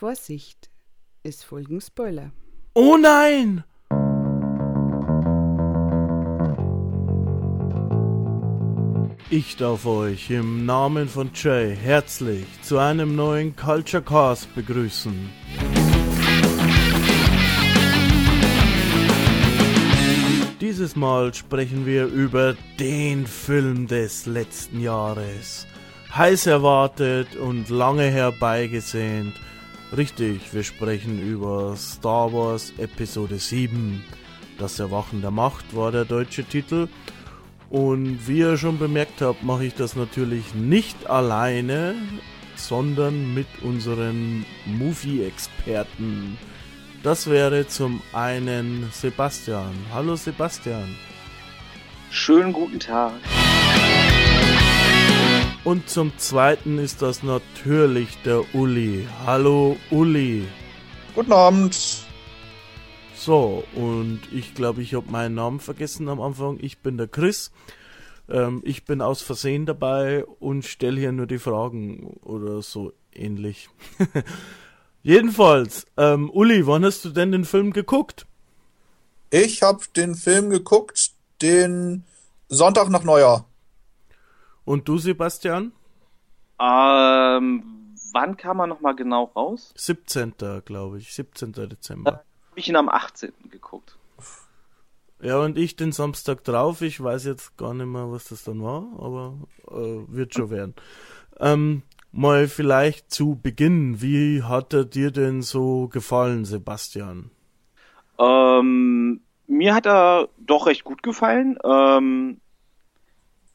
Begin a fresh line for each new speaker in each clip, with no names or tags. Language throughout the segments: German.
Vorsicht, es folgen Spoiler.
Oh nein! Ich darf euch im Namen von Jay herzlich zu einem neuen Culture Cast begrüßen. Dieses Mal sprechen wir über den Film des letzten Jahres. Heiß erwartet und lange herbeigesehnt. Richtig, wir sprechen über Star Wars Episode 7. Das Erwachen der Macht war der deutsche Titel. Und wie ihr schon bemerkt habt, mache ich das natürlich nicht alleine, sondern mit unseren Movie-Experten. Das wäre zum einen Sebastian. Hallo Sebastian.
Schönen guten Tag.
Und zum zweiten ist das natürlich der Uli. Hallo Uli.
Guten Abend.
So, und ich glaube, ich habe meinen Namen vergessen am Anfang. Ich bin der Chris. Ähm, ich bin aus Versehen dabei und stelle hier nur die Fragen oder so ähnlich. Jedenfalls, ähm, Uli, wann hast du denn den Film geguckt?
Ich habe den Film geguckt, den Sonntag nach Neujahr.
Und du, Sebastian?
Ähm, wann kam er nochmal genau raus?
17. glaube ich, 17. Dezember.
Habe ich ihn am 18. geguckt.
Ja, und ich den Samstag drauf. Ich weiß jetzt gar nicht mehr, was das dann war, aber äh, wird schon werden. Ähm, mal vielleicht zu Beginn, wie hat er dir denn so gefallen, Sebastian?
Ähm, mir hat er doch recht gut gefallen. Ähm,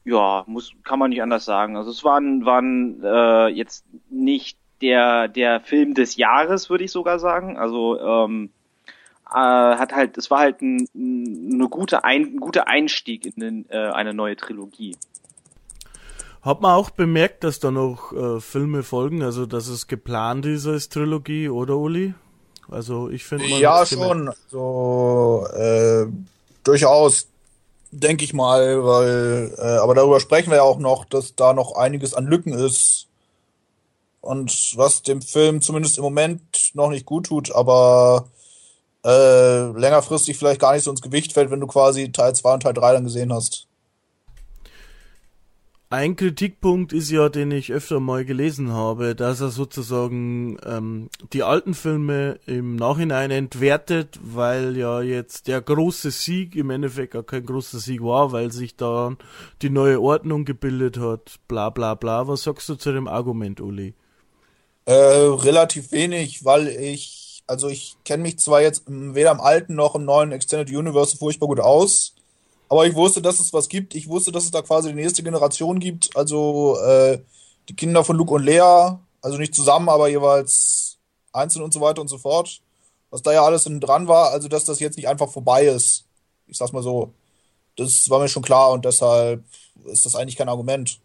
ja, muss, kann man nicht anders sagen. Also es waren, waren äh, jetzt nicht der, der Film des Jahres, würde ich sogar sagen. Also ähm, äh, hat halt, es war halt ein, eine gute ein, ein guter Einstieg in den, äh, eine neue Trilogie.
Hat man auch bemerkt, dass da noch äh, Filme folgen, also dass es geplant ist als Trilogie, oder Uli? Also ich finde
Ja, schon. So äh, durchaus, denke ich mal, weil, äh, aber darüber sprechen wir ja auch noch, dass da noch einiges an Lücken ist. Und was dem Film zumindest im Moment noch nicht gut tut, aber äh, längerfristig vielleicht gar nicht so ins Gewicht fällt, wenn du quasi Teil 2 und Teil 3 dann gesehen hast.
Ein Kritikpunkt ist ja, den ich öfter mal gelesen habe, dass er sozusagen ähm, die alten Filme im Nachhinein entwertet, weil ja jetzt der große Sieg im Endeffekt gar kein großer Sieg war, weil sich da die neue Ordnung gebildet hat, bla bla bla. Was sagst du zu dem Argument, Uli?
Äh, relativ wenig, weil ich, also ich kenne mich zwar jetzt weder im alten noch im neuen Extended Universe furchtbar gut aus, aber ich wusste, dass es was gibt. Ich wusste, dass es da quasi die nächste Generation gibt. Also äh, die Kinder von Luke und Lea, also nicht zusammen, aber jeweils einzeln und so weiter und so fort. Was da ja alles dran war, also dass das jetzt nicht einfach vorbei ist. Ich sag's mal so. Das war mir schon klar und deshalb ist das eigentlich kein Argument.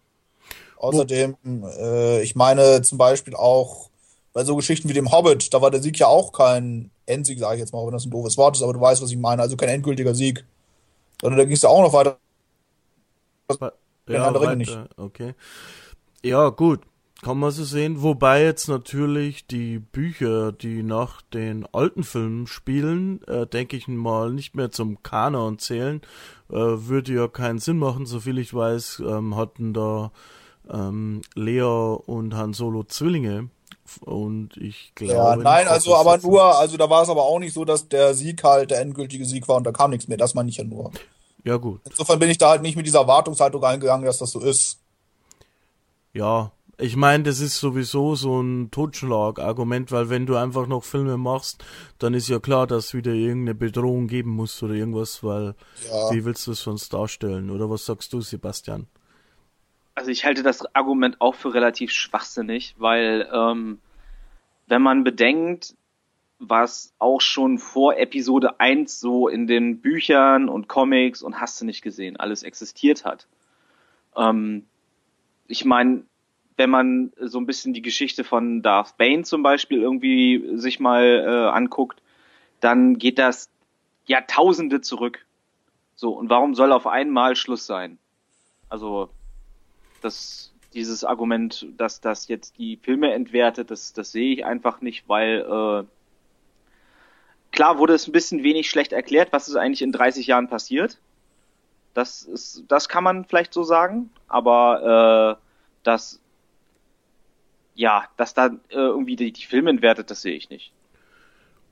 Außerdem, äh, ich meine zum Beispiel auch bei so Geschichten wie dem Hobbit, da war der Sieg ja auch kein Endsieg, sage ich jetzt mal, wenn das ein doofes Wort ist, aber du weißt, was ich meine. Also kein endgültiger Sieg. Sondern da ging es ja auch noch weiter.
Ja, weiter. Nicht. okay. Ja, gut. Kann man so sehen. Wobei jetzt natürlich die Bücher, die nach den alten Filmen spielen, äh, denke ich mal, nicht mehr zum Kanon zählen. Äh, würde ja keinen Sinn machen. Soviel ich weiß, ähm, hatten da ähm, Lea und Han Solo Zwillinge. Und ich glaube.
Ja, nein, also aber nur, also da war es aber auch nicht so, dass der Sieg halt der endgültige Sieg war und da kam nichts mehr. Das meine ich ja nur.
Ja, gut.
Insofern bin ich da halt nicht mit dieser Erwartungshaltung eingegangen, dass das so ist.
Ja, ich meine, das ist sowieso so ein Totschlag-Argument, weil wenn du einfach noch Filme machst, dann ist ja klar, dass wieder irgendeine Bedrohung geben muss oder irgendwas, weil ja. wie willst du es sonst darstellen? Oder was sagst du, Sebastian?
Also ich halte das Argument auch für relativ schwachsinnig, weil ähm, wenn man bedenkt, was auch schon vor Episode 1 so in den Büchern und Comics und hast du nicht gesehen, alles existiert hat. Ähm, ich meine, wenn man so ein bisschen die Geschichte von Darth Bane zum Beispiel irgendwie sich mal äh, anguckt, dann geht das Jahrtausende zurück. So, und warum soll auf einmal Schluss sein? Also, das dieses Argument, dass das jetzt die Filme entwertet, das, das sehe ich einfach nicht, weil äh, klar wurde es ein bisschen wenig schlecht erklärt, was ist eigentlich in 30 Jahren passiert. Das ist, das kann man vielleicht so sagen, aber äh, dass ja, dass da äh, irgendwie die, die Filme entwertet, das sehe ich nicht.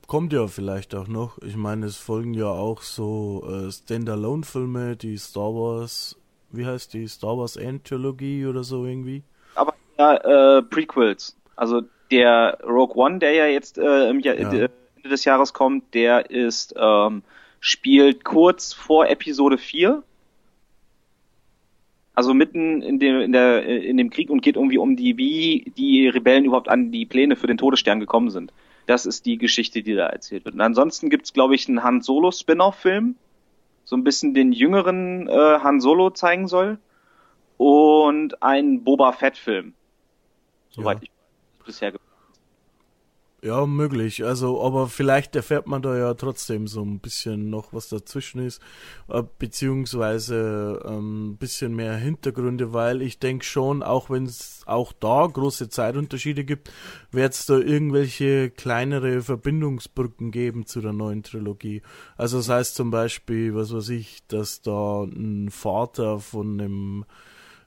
Kommt ja vielleicht auch noch. Ich meine, es folgen ja auch so äh, Standalone-Filme, die Star Wars, wie heißt die, Star Wars End-Trilogie oder so irgendwie.
Aber ja, äh, Prequels. Also der Rogue One, der ja jetzt äh, im Jahr,
Ja.
äh, Ende des Jahres kommt, der ist, ähm, spielt kurz vor Episode 4. Also mitten in dem, in der, in dem Krieg und geht irgendwie um die, wie die Rebellen überhaupt an die Pläne für den Todesstern gekommen sind. Das ist die Geschichte, die da erzählt wird. Und ansonsten gibt's, glaube ich, einen Han Solo Spin-off-Film, so ein bisschen den jüngeren äh, Han Solo zeigen soll und einen Boba Fett-Film, soweit
Ja.
ich weiß, bisher. ge-
Ja, möglich. Also, aber vielleicht erfährt man da ja trotzdem so ein bisschen noch, was dazwischen ist, äh, beziehungsweise ähm, ein bisschen mehr Hintergründe, weil ich denke schon, auch wenn es auch da große Zeitunterschiede gibt, wird es da irgendwelche kleinere Verbindungsbrücken geben zu der neuen Trilogie. Also das heißt zum Beispiel, was weiß ich, dass da ein Vater von einem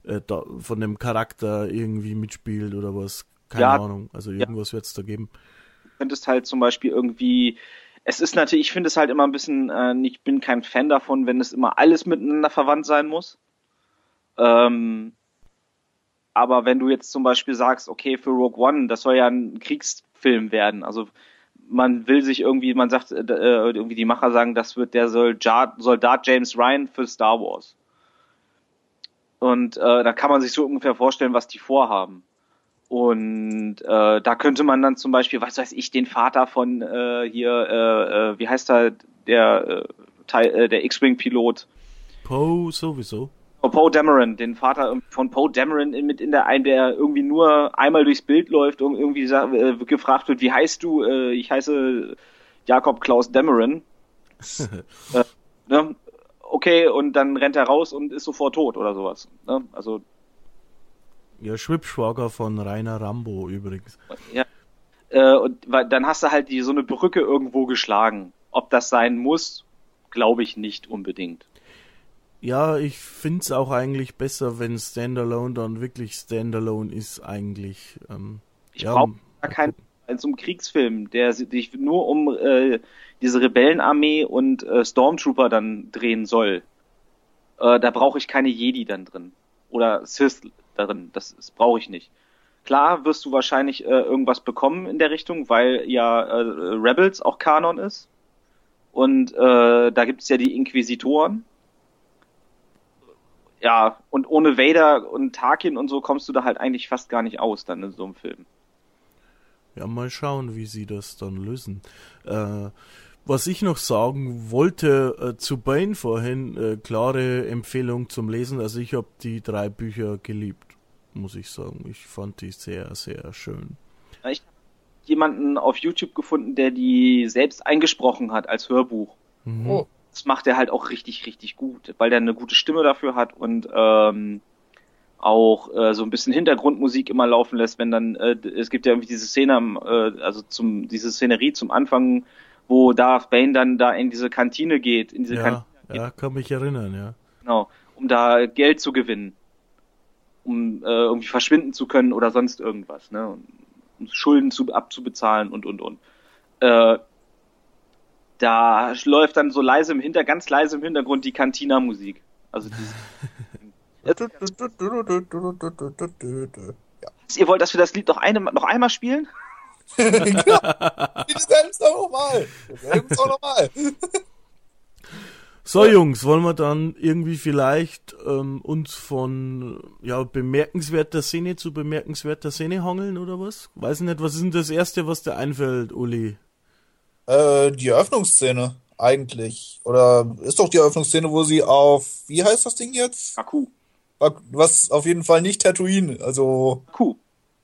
äh, da, von dem Charakter irgendwie mitspielt oder was. Keine
Ja.
Ahnung. Also irgendwas wird es da geben.
Könntest halt zum Beispiel irgendwie, es ist natürlich, ich finde es halt immer ein bisschen, äh, ich bin kein Fan davon, wenn es immer alles miteinander verwandt sein muss. Ähm, aber wenn du jetzt zum Beispiel sagst, okay, für Rogue One, das soll ja ein Kriegsfilm werden, also man will sich irgendwie, man sagt, äh, äh, irgendwie die Macher sagen, das wird der Soldat, Soldat James Ryan für Star Wars. Und äh, da kann man sich so ungefähr vorstellen, was die vorhaben. Und äh, da könnte man dann zum Beispiel, was weiß ich, den Vater von äh, hier, äh, äh, wie heißt er, der äh, Teil, äh, der X-Wing-Pilot,
Poe sowieso.
oh, Poe Dameron, den Vater von Poe Dameron in- mit in der ein, der irgendwie nur einmal durchs Bild läuft und irgendwie gefragt wird, wie heißt du? Ich heiße Jakob Klaus Dameron. ne? Okay, und dann rennt er raus und ist sofort tot oder sowas. Ne? Also
Ja, Schwibschwager von Rainer Rambo übrigens.
Ja. Äh, und dann hast du halt die, so eine Brücke irgendwo geschlagen. Ob das sein muss, glaube ich nicht unbedingt.
Ja, ich find's auch eigentlich besser, wenn Standalone dann wirklich Standalone ist eigentlich. Ähm,
Ich
ja,
brauche gar keinen in so einem Kriegsfilm, der sich nur um äh, diese Rebellenarmee und äh, Stormtrooper dann drehen soll. Äh, da brauche ich keine Jedi dann drin. Oder Sith darin. Das, das brauche ich nicht. Klar wirst du wahrscheinlich äh, irgendwas bekommen in der Richtung, weil ja äh, Rebels auch Kanon ist. Und äh, da gibt's ja die Inquisitoren. Ja, und ohne Vader und Tarkin und so kommst du da halt eigentlich fast gar nicht aus dann in so einem Film.
Ja, mal schauen, wie sie das dann lösen. Äh, was ich noch sagen wollte äh, zu Bane vorhin, äh, klare Empfehlung zum Lesen. Also ich habe die drei Bücher geliebt, muss ich sagen. Ich fand die sehr, sehr schön.
Ich habe jemanden auf YouTube gefunden, der die selbst eingesprochen hat als Hörbuch.
Mhm.
Oh.
Das macht er halt auch richtig, richtig gut, weil der eine gute Stimme dafür hat und ähm, auch äh, so ein bisschen Hintergrundmusik immer laufen lässt, wenn dann, äh, es gibt ja irgendwie diese Szene, am, äh, also zum, diese Szenerie zum Anfang, wo Darth Bane dann da in diese Kantine geht, in diese
Ja,
Kantine geht,
ja, kann mich erinnern, ja.
genau, um da Geld zu gewinnen, um äh, irgendwie verschwinden zu können oder sonst irgendwas, ne, um, um Schulden zu, abzubezahlen und und und. Äh, da läuft dann so leise im Hinter, ganz leise im Hintergrund die Cantina-Musik. Also diese,
Ja.
ihr wollt, dass wir das Lied noch, eine, noch einmal spielen?
Genau. Es doch nochmal. Es doch nochmal.
So Jungs, wollen wir dann irgendwie vielleicht ähm, uns von ja bemerkenswerter Szene zu bemerkenswerter Szene hangeln oder was? Weiß nicht, was ist denn das erste, was dir einfällt, Uli?
Äh, die Eröffnungsszene eigentlich. Oder ist doch die Eröffnungsszene, wo sie auf, wie heißt das Ding jetzt?
Baku.
Was auf jeden Fall nicht Tatooine. Also,
Baku.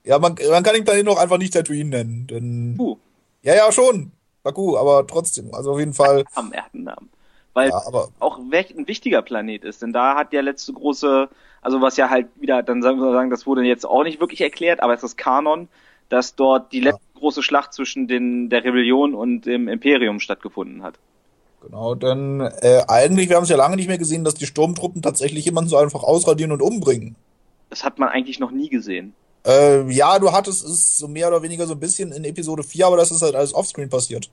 Ja, man, man kann den Planeten auch einfach nicht Tatooine nennen. Denn,
Baku.
ja, ja, schon. Baku, aber trotzdem. Also auf jeden Fall.
Am er hat einen Namen. Weil
Ja, aber
auch ein wichtiger Planet ist, denn da hat der letzte große, also was ja halt wieder, dann sagen wir sagen, das wurde jetzt auch nicht wirklich erklärt, aber es ist Kanon, dass dort die letzte große Schlacht zwischen den, der Rebellion und dem Imperium stattgefunden hat.
genau, denn äh, eigentlich, wir haben es ja lange nicht mehr gesehen, dass die Sturmtruppen tatsächlich jemanden so einfach ausradieren und umbringen.
Das hat man eigentlich noch nie gesehen.
Äh, ja, du hattest es so mehr oder weniger so ein bisschen in Episode 4, aber das ist halt alles offscreen passiert.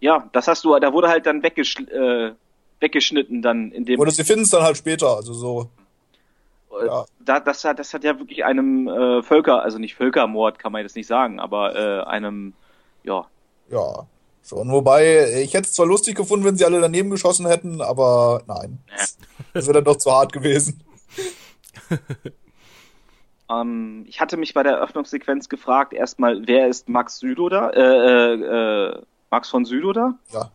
Ja, das hast du, da wurde halt dann weggeschl äh, weggeschnitten dann in dem
Oder sie finden es dann halt später, also so.
Äh,
Ja.
da, das, hat, das hat ja wirklich einem äh, Völker, also nicht Völkermord kann man jetzt nicht sagen, aber äh, einem, ja,
Ja, schon. Wobei, ich hätte es zwar lustig gefunden, wenn sie alle daneben geschossen hätten, aber nein.
Ja.
Das wäre dann doch zu hart gewesen.
ähm, ich hatte mich bei der Eröffnungssequenz gefragt, erstmal, wer ist Max Südoda, äh, äh, äh, Max von Südoda?
Ja.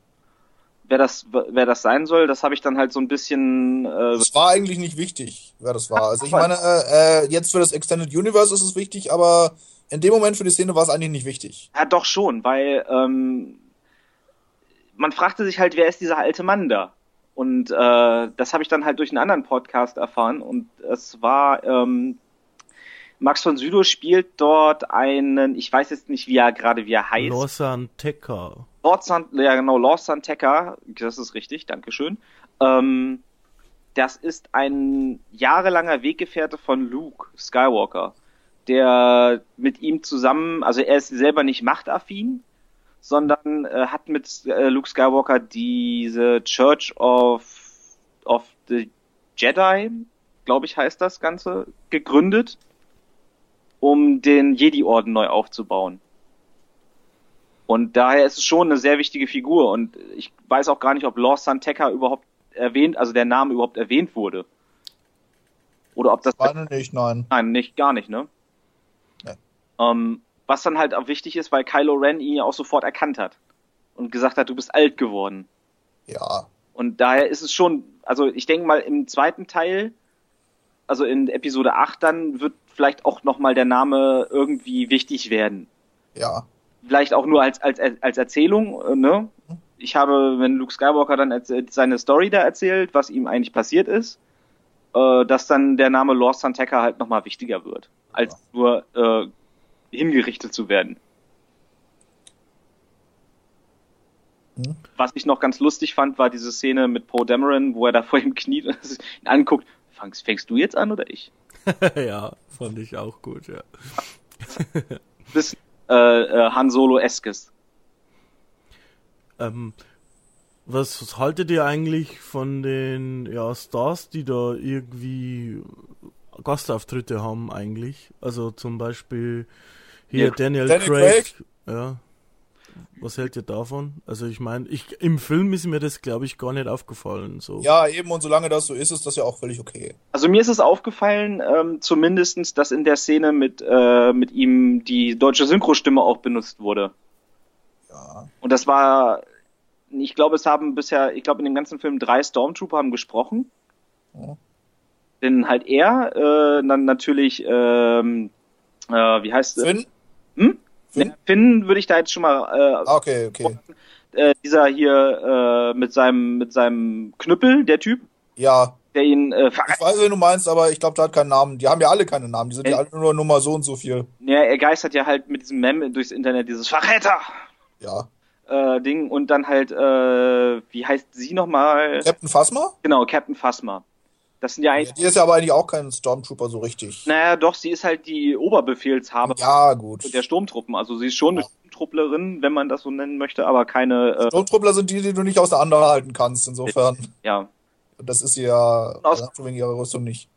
Wer das, wer das sein soll, das habe ich dann halt so ein bisschen, äh,
Es war eigentlich nicht wichtig, wer das war. Also ich meine, äh, äh, jetzt für das Extended Universe ist es wichtig, aber in dem Moment für die Szene war es eigentlich nicht wichtig.
ja doch schon, weil ähm, man fragte sich halt, wer ist dieser alte Mann da? Und äh, das habe ich dann halt durch einen anderen Podcast erfahren und es war ähm, Max von Südow spielt dort einen, ich weiß jetzt nicht, wie er gerade wie er heißt.
Lawson Tecker.
San, ja genau, Lord Santeca, das ist richtig, Dankeschön. Ähm, das ist ein jahrelanger Weggefährte von Luke Skywalker, der mit ihm zusammen, also er ist selber nicht machtaffin, sondern äh, hat mit äh, Luke Skywalker diese Church of, of the Jedi, glaube ich heißt das Ganze, gegründet, um den Jedi-Orden neu aufzubauen. Und daher ist es schon eine sehr wichtige Figur. Und ich weiß auch gar nicht, ob Lord Santeca überhaupt erwähnt, also der Name überhaupt erwähnt wurde. Oder ob das.
Meine nicht, nein.
Nein, nicht, gar nicht, ne?
Nee.
Ähm, was dann halt auch wichtig ist, weil Kylo Ren ihn ja auch sofort erkannt hat. Und gesagt hat, du bist alt geworden.
Ja.
Und daher ist es schon, also ich denke mal im zweiten Teil, also in Episode 8 dann wird vielleicht auch nochmal der Name irgendwie wichtig werden.
Ja.
vielleicht auch nur als, als, als Erzählung, äh, ne? Ich habe, wenn Luke Skywalker dann seine Story da erzählt, was ihm eigentlich passiert ist, äh, dass dann der Name Lord Santeca halt nochmal wichtiger wird, als nur äh, hingerichtet zu werden.
Hm.
Was ich noch ganz lustig fand, war diese Szene mit Poe Dameron, wo er da vor ihm kniet und ihn anguckt. Fangst, fängst du jetzt an oder ich?
ja, fand ich auch gut, ja.
Das äh, äh, Han Solo-eskes.
Ähm, was, was haltet ihr eigentlich von den ja, Stars, die da irgendwie Gastauftritte haben eigentlich? Also zum Beispiel hier
Ja,
Daniel,
Daniel
Craig. Ja. Was hält ihr davon? Also ich meine, ich im Film ist mir das glaube ich gar nicht aufgefallen. So.
Ja, eben, und solange das so ist, ist das ja auch völlig okay.
Also mir ist es aufgefallen, ähm, zumindestens, dass in der Szene mit, äh, mit ihm die deutsche Synchrostimme auch benutzt wurde.
Ja.
Und das war, ich glaube, es haben bisher, ich glaube, in dem ganzen Film drei Stormtrooper haben gesprochen.
Ja.
Denn halt er, äh, dann natürlich, ähm, äh, wie heißt es?
Finn?
Hm?
Finn?
Finn würde ich da jetzt schon mal,
Ah, okay, okay.
äh, äh, dieser hier äh, mit seinem mit seinem Knüppel, der Typ,
Ja,
der ihn äh,
ich weiß, wen du meinst, aber ich glaube, der hat keinen Namen. Die haben ja alle keine Namen. Die sind ja
Äh.
alle nur Nummer so und so viel.
ja, er geistert ja halt mit diesem Mem durchs Internet, dieses Verräter!
Ja.
äh, Ding und dann halt, äh, wie heißt sie nochmal?
Captain Phasma?
Genau, Captain Phasma. Das sind ja
Ja,
eigentlich,
die ist ja aber eigentlich auch kein Stormtrooper so richtig.
naja, doch, sie ist halt die Oberbefehlshaber
Ja, gut.
der Sturmtruppen. Also sie ist schon eine Sturmtrupplerin, wenn man das so nennen möchte, aber keine, äh,
Sturmtruppler sind die, die du nicht auseinanderhalten kannst, insofern.
ja,
Und das ist sie ja
Aus-
wegen ihrer Rüstung nicht.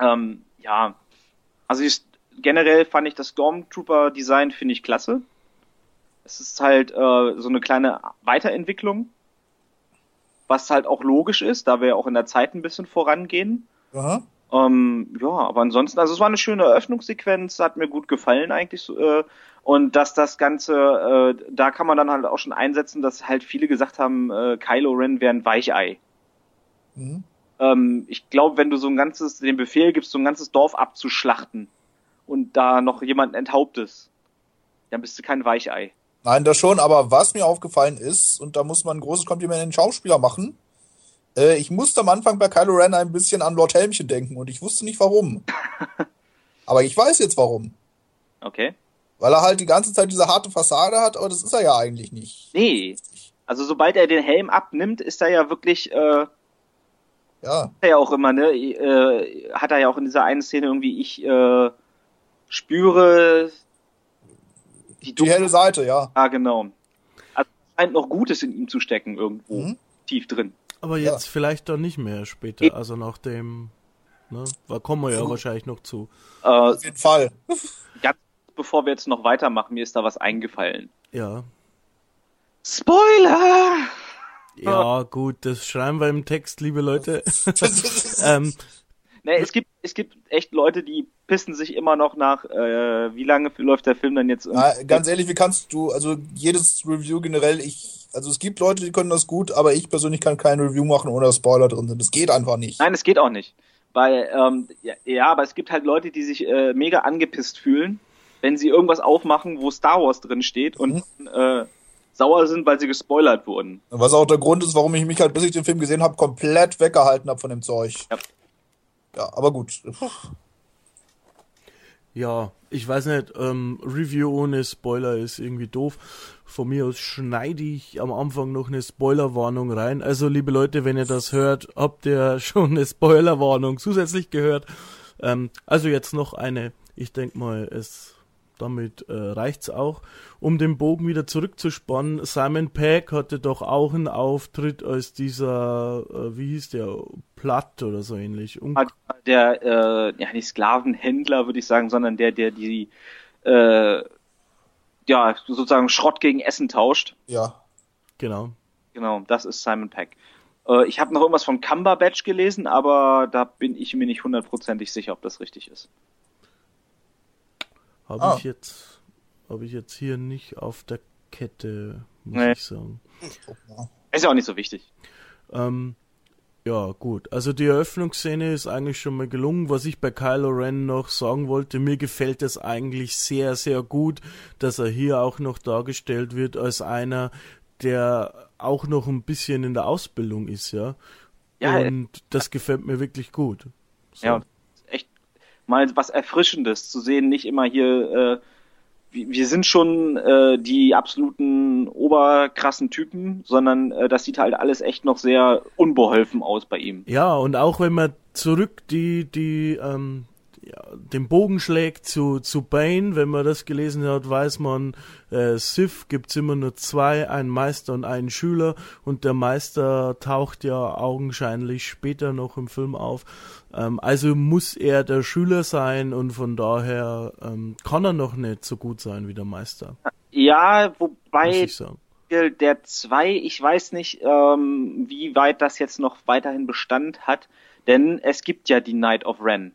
ähm, ja. Also ich, generell fand ich das Stormtrooper-Design finde ich klasse. Es ist halt äh, so eine kleine Weiterentwicklung, was halt auch logisch ist, da wir ja auch in der Zeit ein bisschen vorangehen.
Aha.
Ähm, ja, aber ansonsten, also es war eine schöne Eröffnungssequenz, hat mir gut gefallen eigentlich. Äh, und dass das Ganze, äh, da kann man dann halt auch schon einsetzen, dass halt viele gesagt haben, äh, Kylo Ren wäre ein Weichei.
Mhm.
Ähm, ich glaube, wenn du so ein ganzes, den Befehl gibst, so ein ganzes Dorf abzuschlachten und da noch jemanden enthauptest, dann bist du kein Weichei.
Nein, das schon, aber was mir aufgefallen ist, und da muss man ein großes Kompliment an den Schauspieler machen, Äh, ich musste am Anfang bei Kylo Ren ein bisschen an Lord Helmchen denken und ich wusste nicht warum. aber ich weiß jetzt warum.
Okay.
Weil er halt die ganze Zeit diese harte Fassade hat, aber das ist er ja eigentlich nicht.
Nee. Also sobald er den Helm abnimmt, ist er ja wirklich, äh,
Ja.
er ja auch immer, ne, äh, hat er ja auch in dieser einen Szene irgendwie, ich äh, spüre die
Die helle Seite, ja.
Ja, genau. Also es scheint noch Gutes in ihm zu stecken irgendwo
Mhm.
tief drin.
Aber
Ja.
jetzt vielleicht doch nicht mehr später, also nach dem, ne, da kommen wir ja
So.
wahrscheinlich noch zu.
Äh,
Auf jeden Fall.
ganz bevor wir jetzt noch weitermachen, mir ist da was eingefallen.
Ja.
Spoiler!
Ja, gut, das schreiben wir im Text, liebe Leute. ähm,
Ne, es gibt, es gibt echt Leute, die pissen sich immer noch nach, äh, wie lange läuft der Film dann jetzt?
Na, ganz ehrlich, wie kannst du, also jedes Review generell, ich, also es gibt Leute, die können das gut, aber ich persönlich kann kein Review machen, ohne dass Spoiler drin sind. Das geht einfach nicht.
Nein, es geht auch nicht. Weil, ähm, ja, ja, aber es gibt halt Leute, die sich äh, mega angepisst fühlen, wenn sie irgendwas aufmachen, wo Star Wars drin steht und äh, sauer sind, weil sie gespoilert wurden.
Was auch der Grund ist, warum ich mich halt, bis ich den Film gesehen habe, komplett weggehalten habe von dem Zeug.
Ja.
Ja, aber gut.
ja, ich weiß nicht, ähm, Review ohne Spoiler ist irgendwie doof. Von mir aus schneide ich am Anfang noch eine Spoilerwarnung rein. Also, liebe Leute, wenn ihr das hört, habt ihr schon eine Spoilerwarnung zusätzlich gehört. Ähm, also jetzt noch eine. Ich denke mal, es damit äh, reicht's auch. Um den Bogen wieder zurückzuspannen, Simon Pegg hatte doch auch einen Auftritt als dieser, äh, wie hieß der, Platt oder so ähnlich. Un
Der, äh, ja, nicht Sklavenhändler, würde ich sagen, sondern der, der die, äh, ja, sozusagen Schrott gegen Essen tauscht.
Ja.
genau.
Genau, das ist Simon Peck. Äh, ich habe noch irgendwas von Cumberbatch gelesen, aber da bin ich mir nicht hundertprozentig sicher, ob das richtig ist.
Habe
Ah.
ich jetzt, habe ich jetzt hier nicht auf der Kette, muss
Nee.
ich sagen.
Ist ja auch nicht so wichtig.
Ähm, ja, gut. Also die Eröffnungsszene ist eigentlich schon mal gelungen. Was ich bei Kylo Ren noch sagen wollte, mir gefällt es eigentlich sehr, sehr gut, dass er hier auch noch dargestellt wird als einer, der auch noch ein bisschen in der Ausbildung ist, ja.
Ja,
Und das gefällt mir wirklich gut. So.
Ja, mal was Erfrischendes zu sehen, nicht immer hier, äh, wir sind schon äh, die absoluten oberkrassen Typen, sondern äh, das sieht halt alles echt noch sehr unbeholfen aus bei ihm.
Ja, und auch wenn man zurück die, die, ähm, ja, den Bogen schlägt zu, zu Bane, wenn man das gelesen hat, weiß man, äh, Sith gibt's immer nur zwei, einen Meister und einen Schüler und der Meister taucht ja augenscheinlich später noch im Film auf. Ähm, also muss er der Schüler sein und von daher ähm, kann er noch nicht so gut sein wie der Meister,
Ja, wobei der zwei, ich weiß nicht, ähm, wie weit das jetzt noch weiterhin Bestand hat, denn es gibt ja die Night of Ren.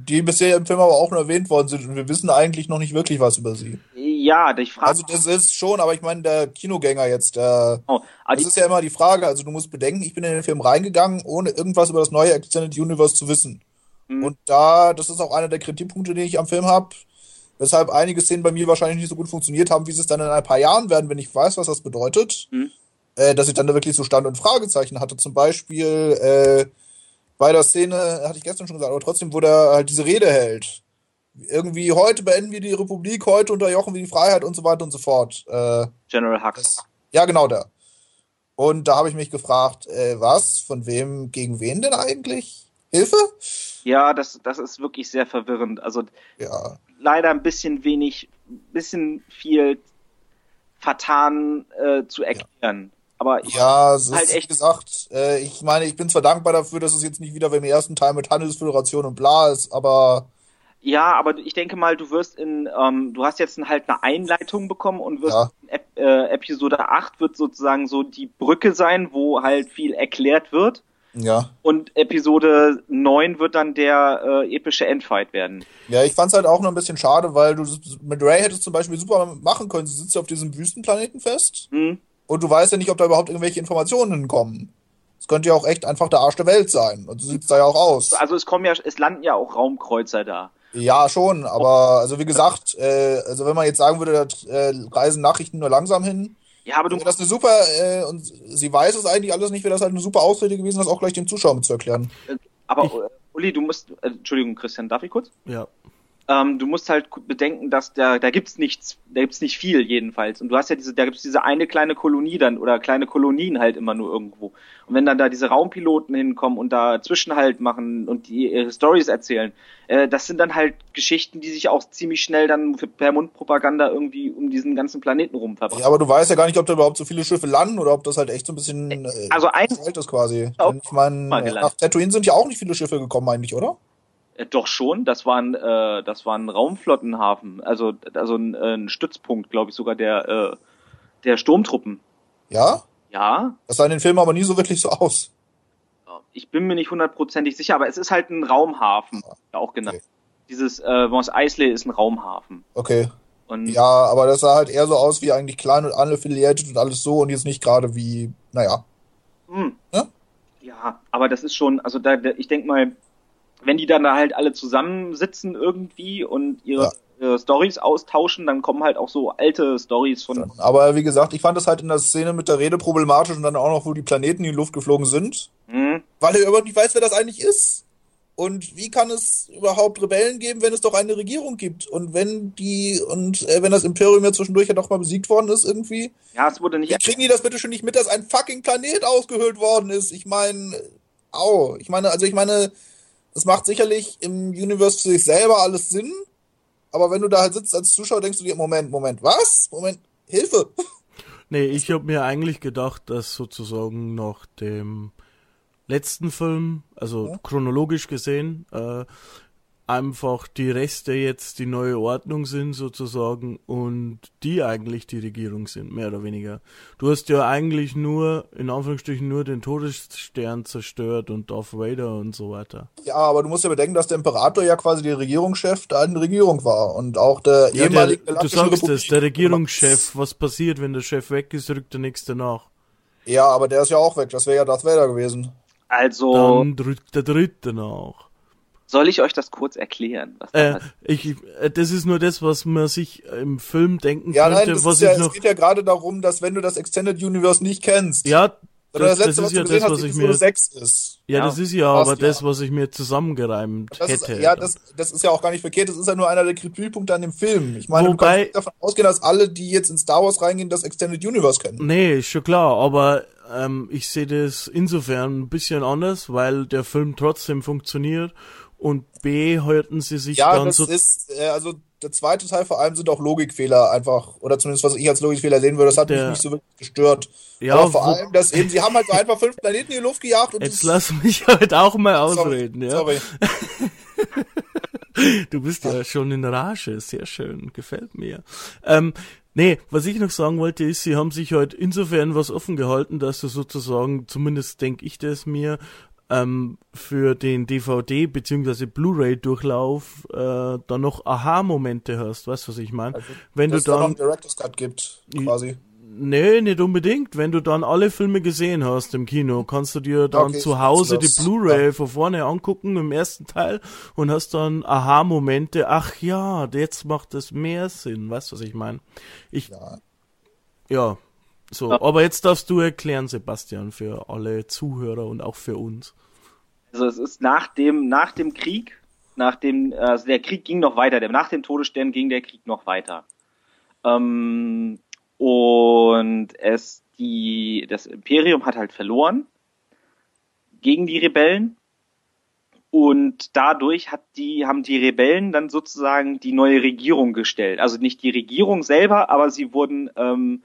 Die bisher im Film aber auch nur erwähnt worden sind und wir wissen eigentlich noch nicht wirklich was über sie.
Ja, ich frage
Also das ist schon, aber ich meine, der Kinogänger jetzt, der,
oh, aber
das ist ja immer die Frage, also du musst bedenken, ich bin in den Film reingegangen, ohne irgendwas über das neue Extended Universe zu wissen.
Mhm.
Und da, das ist auch einer der Kritikpunkte, den ich am Film habe, weshalb einige Szenen bei mir wahrscheinlich nicht so gut funktioniert haben, wie sie es dann in ein paar Jahren werden, wenn ich weiß, was das bedeutet.
Mhm.
Äh, dass ich dann da wirklich so Stand- und Fragezeichen hatte. Zum Beispiel äh, bei der Szene, hatte ich gestern schon gesagt, aber trotzdem, wo der halt diese Rede hält. Irgendwie heute beenden wir die Republik, heute unterjochen wir die Freiheit und so weiter und so fort. Äh,
General Hux.
ja, genau da. Und da habe ich mich gefragt, äh, was, von wem, gegen wen denn eigentlich? Hilfe?
Ja, das, das ist wirklich sehr verwirrend. Also
Ja,
leider ein bisschen wenig, bisschen viel vertan äh, zu erklären. Aber
ja, es
Halt
ist,
echt-
wie gesagt, äh, ich meine, ich bin zwar dankbar dafür, dass es jetzt nicht wieder wie im ersten Teil mit Handelsföderation und bla ist, aber
ja, aber ich denke mal, du wirst in, ähm, du hast jetzt halt eine Einleitung bekommen und wirst
Ja.
in Ep äh, Episode 8 wird sozusagen so die Brücke sein, wo halt viel erklärt wird.
ja.
Und Episode 9 wird dann der äh, epische Endfight werden.
Ja, ich fand's halt auch noch ein bisschen schade, weil du mit Ray hättest zum Beispiel super machen können. Sie sitzt ja auf diesem Wüstenplaneten fest
Hm?
Und du weißt ja nicht, ob da überhaupt irgendwelche Informationen hinkommen. Es könnte ja auch echt einfach der Arsch der Welt sein. Und so sieht's da ja auch aus.
Also es kommen ja, es landen ja auch Raumkreuzer da.
Ja, schon, aber also wie gesagt, äh, also wenn man jetzt sagen würde, da äh, reisen Nachrichten nur langsam hin,
Ja, aber du
Wäre das eine super, äh, und sie weiß es eigentlich alles nicht, wäre das halt eine super Ausrede gewesen, das auch gleich dem Zuschauer mit zu erklären.
aber
Ich-
äh, Uli, du musst, äh, Entschuldigung, Christian, darf ich kurz?
Ja.
Ähm, du musst halt bedenken, dass da, da gibt's nichts, da gibt's nicht viel jedenfalls. Und du hast ja diese, da gibt's diese eine kleine Kolonie dann oder kleine Kolonien halt immer nur irgendwo. Und wenn dann da diese Raumpiloten hinkommen und da Zwischenhalt machen und die ihre Stories erzählen, äh, das sind dann halt Geschichten, die sich auch ziemlich schnell dann per Mundpropaganda irgendwie um diesen ganzen Planeten rum verbreiten.
Ja, aber du weißt ja gar nicht, ob da überhaupt so viele Schiffe landen oder ob das halt echt so ein bisschen äh,
Also ein-
alt ist quasi. Ich meine,
gelandet.
nach Tatooine sind ja auch nicht viele Schiffe gekommen eigentlich, oder?
Äh, Doch schon, das war ein, äh, das war ein Raumflottenhafen, also also ein, äh, ein Stützpunkt, glaube ich, sogar der äh, der Sturmtruppen.
Ja?
Ja,
Das sah in den Filmen aber nie so wirklich so aus.
ich bin mir nicht hundertprozentig sicher, aber es ist halt ein Raumhafen, auch genannt.
Okay.
Dieses äh, Mos Eisley ist ein Raumhafen.
Okay.
Und
Ja, aber das sah halt eher so aus wie eigentlich klein und unaffiliated und alles so und jetzt nicht gerade wie, naja.
Hm.
Ja?
Ja, aber das ist schon, also da ich denke mal, wenn die dann da halt alle zusammensitzen irgendwie und ihre,
Ja.
Stories austauschen, dann kommen halt auch so alte Stories von.
Aber wie gesagt, ich fand das halt in der Szene mit der Rede problematisch und dann auch noch, wo die Planeten in die Luft geflogen sind,
Hm,
weil er überhaupt nicht weiß, wer das eigentlich ist. Und wie kann es überhaupt Rebellen geben, wenn es doch eine Regierung gibt? Und wenn die, und äh, wenn das Imperium ja zwischendurch ja doch mal besiegt worden ist irgendwie,
ja, es wurde nicht.
wie kriegen die das bitte schon nicht mit, dass ein fucking Planet ausgehöhlt worden ist? Ich meine, au, ich meine, also ich meine, das macht sicherlich im Universe für sich selber alles Sinn, aber wenn du da halt sitzt als Zuschauer, denkst du dir, Moment, Moment, was? Moment, Hilfe!
Nee, ich habe mir eigentlich gedacht, dass sozusagen nach dem letzten Film, also
Ja.
chronologisch gesehen, äh, einfach die Reste jetzt die neue Ordnung sind sozusagen und die eigentlich die Regierung sind, mehr oder weniger. Du hast ja eigentlich nur, in Anführungsstrichen, nur den Todesstern zerstört und Darth Vader und so weiter.
Ja, aber du musst ja bedenken, dass der Imperator ja quasi der Regierungschef der alten Regierung war und auch der
Ja, der,
ehemalige
du
Galaktischen
sagst
Republik-
es, der Regierungschef, was passiert, wenn der Chef weg ist, rückt der nächste nach.
Ja, aber der ist ja auch weg, das wäre ja Darth Vader gewesen.
Also
Dann rückt der dritte nach.
Soll ich euch das kurz erklären? Was da
Äh,
passiert?
ich, äh, das ist nur das, was man sich im Film denken
Ja, nein,
könnte,
das
was
ist ja,
ich
es
noch.
geht ja gerade darum, dass wenn du das Extended Universe nicht kennst,
Ja, das,
das,
das,
letzte, was
ist ja
du
das,
hast,
was ich mir.
6 ist.
Ja,
Ja,
das ist ja aber das,
ja.
was ich mir zusammengereimt
Das ist,
hätte.
ja, das, das ist ja auch gar nicht verkehrt, das ist ja nur einer der Kritikpunkte an dem Film. Ich meine, du
Wobei-
kannst nicht davon ausgehen, dass alle, die jetzt in Star Wars reingehen, das Extended Universe kennen.
Nee, ist schon klar, aber ähm, ich sehe das insofern ein bisschen anders, weil der Film trotzdem funktioniert und B halten sie sich
Ja,
dann
das
so.
ist, äh, also der zweite Teil vor allem sind auch Logikfehler einfach, oder zumindest was ich als Logikfehler sehen würde, das hat
Der-
mich nicht so wirklich gestört.
Ja,
Aber vor allem, dass eben, sie haben halt so einfach fünf Planeten in die Luft gejagt und
Jetzt lass mich halt auch mal
sorry,
ausreden, ja.
sorry.
Du bist ja schon in Rage, sehr schön, gefällt mir. Ähm, nee, was ich noch sagen wollte, ist, sie haben sich halt insofern was offen gehalten, dass du sozusagen, zumindest denke ich das mir, ähm, für den DVD bzw. Blu-ray-Durchlauf äh, dann noch Aha-Momente hast, weißt du, was ich meine?
Also,
Wenn du
es
dann
einen Director's Cut gibt, quasi.
Nee, nicht unbedingt. Wenn du dann alle Filme gesehen hast im Kino, kannst du dir dann
Okay,
zu Hause die Blu-ray
ja.
von vorne angucken im ersten Teil und hast dann Aha-Momente. Ach ja, jetzt macht das mehr Sinn. Weißt du, was ich meine? Ich,
Ja.
ja, so.
Ja.
Aber jetzt darfst du erklären, Sebastian, für alle Zuhörer und auch für uns.
Also es ist nach dem, nach dem Krieg, nach dem, also der Krieg ging noch weiter, der, nach dem Todesstern ging der Krieg noch weiter. Ähm, und es, die, das Imperium hat halt verloren gegen die Rebellen. Und dadurch hat die, haben die Rebellen dann sozusagen die neue Regierung gestellt. Also nicht die Regierung selber, aber sie wurden, ähm,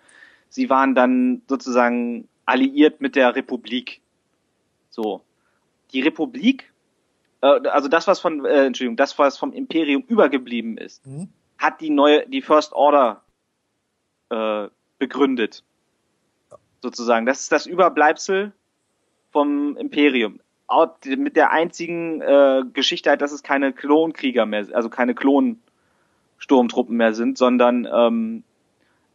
sie waren dann sozusagen alliiert mit der Republik. So die Republik, äh, also das, was von, äh, Entschuldigung, das, was vom Imperium übergeblieben ist,
Mhm.
hat die neue, die First Order äh, begründet. Sozusagen. Das ist das Überbleibsel vom Imperium. Auch Mit der einzigen äh, Geschichte halt, dass es keine Klonkrieger mehr, also keine Klonsturmtruppen mehr sind, sondern ähm,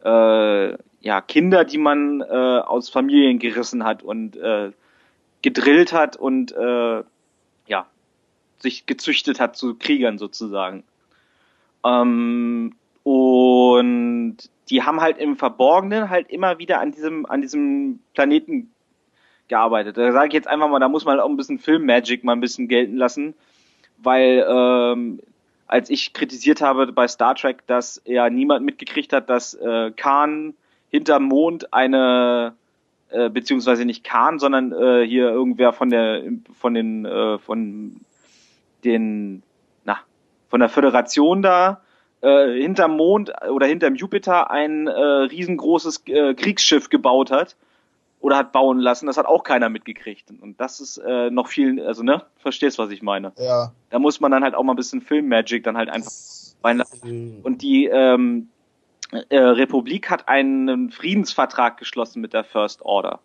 äh, ja Kinder, die man äh, aus Familien gerissen hat und äh, gedrillt hat und äh, ja sich gezüchtet hat zu Kriegern sozusagen. Ähm, Und die haben halt im Verborgenen halt immer wieder an diesem, an diesem Planeten gearbeitet. Da sage ich jetzt einfach mal, da muss man auch ein bisschen Film-Magic mal ein bisschen gelten lassen, weil ähm, als ich kritisiert habe bei Star Trek, dass ja niemand mitgekriegt hat, dass äh, Khan hinterm Mond eine äh, beziehungsweise nicht Khan, sondern äh, hier irgendwer von der von den äh, von den na von der Föderation da äh, hinterm Mond oder hinterm Jupiter ein äh, riesengroßes äh, Kriegsschiff gebaut hat oder hat bauen lassen, das hat auch keiner mitgekriegt. Und das ist äh, noch viel, also ne, verstehst was ich meine?
Ja.
Da muss man dann halt auch mal ein bisschen Film-Magic dann halt einfach reinlassen. Und die ähm, äh, Republik hat einen Friedensvertrag geschlossen mit der First Order.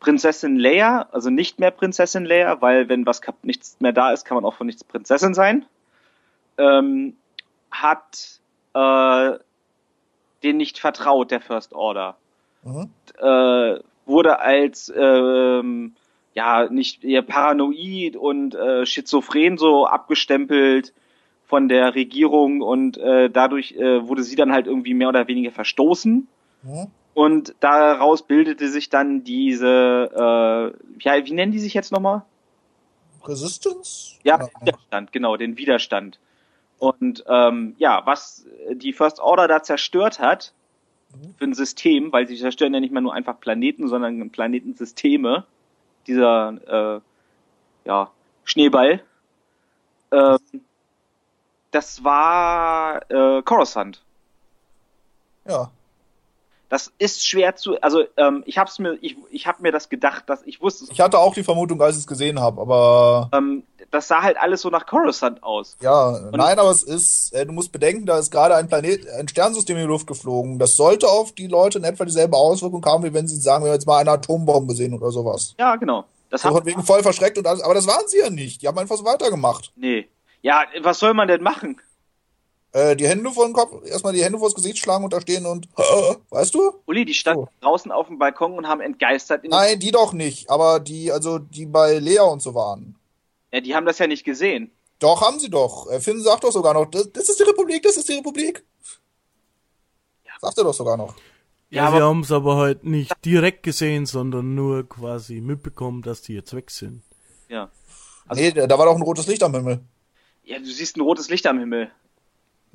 Prinzessin Leia, also nicht mehr Prinzessin Leia, weil wenn was nichts mehr da ist, kann man auch von nichts Prinzessin sein. Ähm, hat äh, den nicht vertraut, der First Order.
Mhm.
Äh, wurde als ähm, ja nicht eher paranoid und äh, schizophren so abgestempelt von der Regierung und äh, dadurch äh, wurde sie dann halt irgendwie mehr oder weniger verstoßen.
Mhm.
Und daraus bildete sich dann diese, äh, ja, wie nennen die sich jetzt nochmal?
Resistance?
Ja, Widerstand, genau, den Widerstand. Und ähm, ja, was die First Order da zerstört hat für ein System, weil sie zerstören ja nicht mehr nur einfach Planeten, sondern Planetensysteme, dieser äh, ja, Schneeball, ähm, das war äh, Coruscant.
Ja.
Das ist schwer zu, also ähm, ich hab's mir, ich, ich hab mir das gedacht, dass ich wusste,
Ich hatte auch die Vermutung, als ich es gesehen habe, aber
ähm, das sah halt alles so nach Coruscant aus.
ja, nein, aber es ist, äh, du musst bedenken, da ist gerade ein Planet, ein Sternsystem in die Luft geflogen. Das sollte auf die Leute in etwa dieselbe Auswirkung haben, wie wenn sie sagen, wir haben jetzt mal eine Atombombe sehen oder sowas.
Ja, genau. Das
So
hat,
wegen voll verschreckt und alles, aber das waren sie ja nicht. Die haben einfach so weitergemacht.
nee. Ja, was soll man denn machen?
Äh, die Hände vor den Kopf, erstmal die Hände vors Gesicht schlagen und da stehen und, äh, weißt du?
Uli, die standen
So.
draußen auf dem Balkon und haben entgeistert in
Nein, die doch nicht, aber die, also die bei Lea und so waren.
Ja, die haben das ja nicht gesehen.
Doch, haben sie doch. Äh, Finn sagt doch sogar noch, das, das ist die Republik, das ist die Republik. Sagt er doch sogar noch.
Ja,
Ja,
sie
aber-
haben es aber halt nicht direkt gesehen, sondern nur quasi mitbekommen, dass die jetzt weg sind.
Ja. Also-
nee, da da war doch ein rotes Licht am Himmel.
Ja, du siehst ein rotes Licht am Himmel.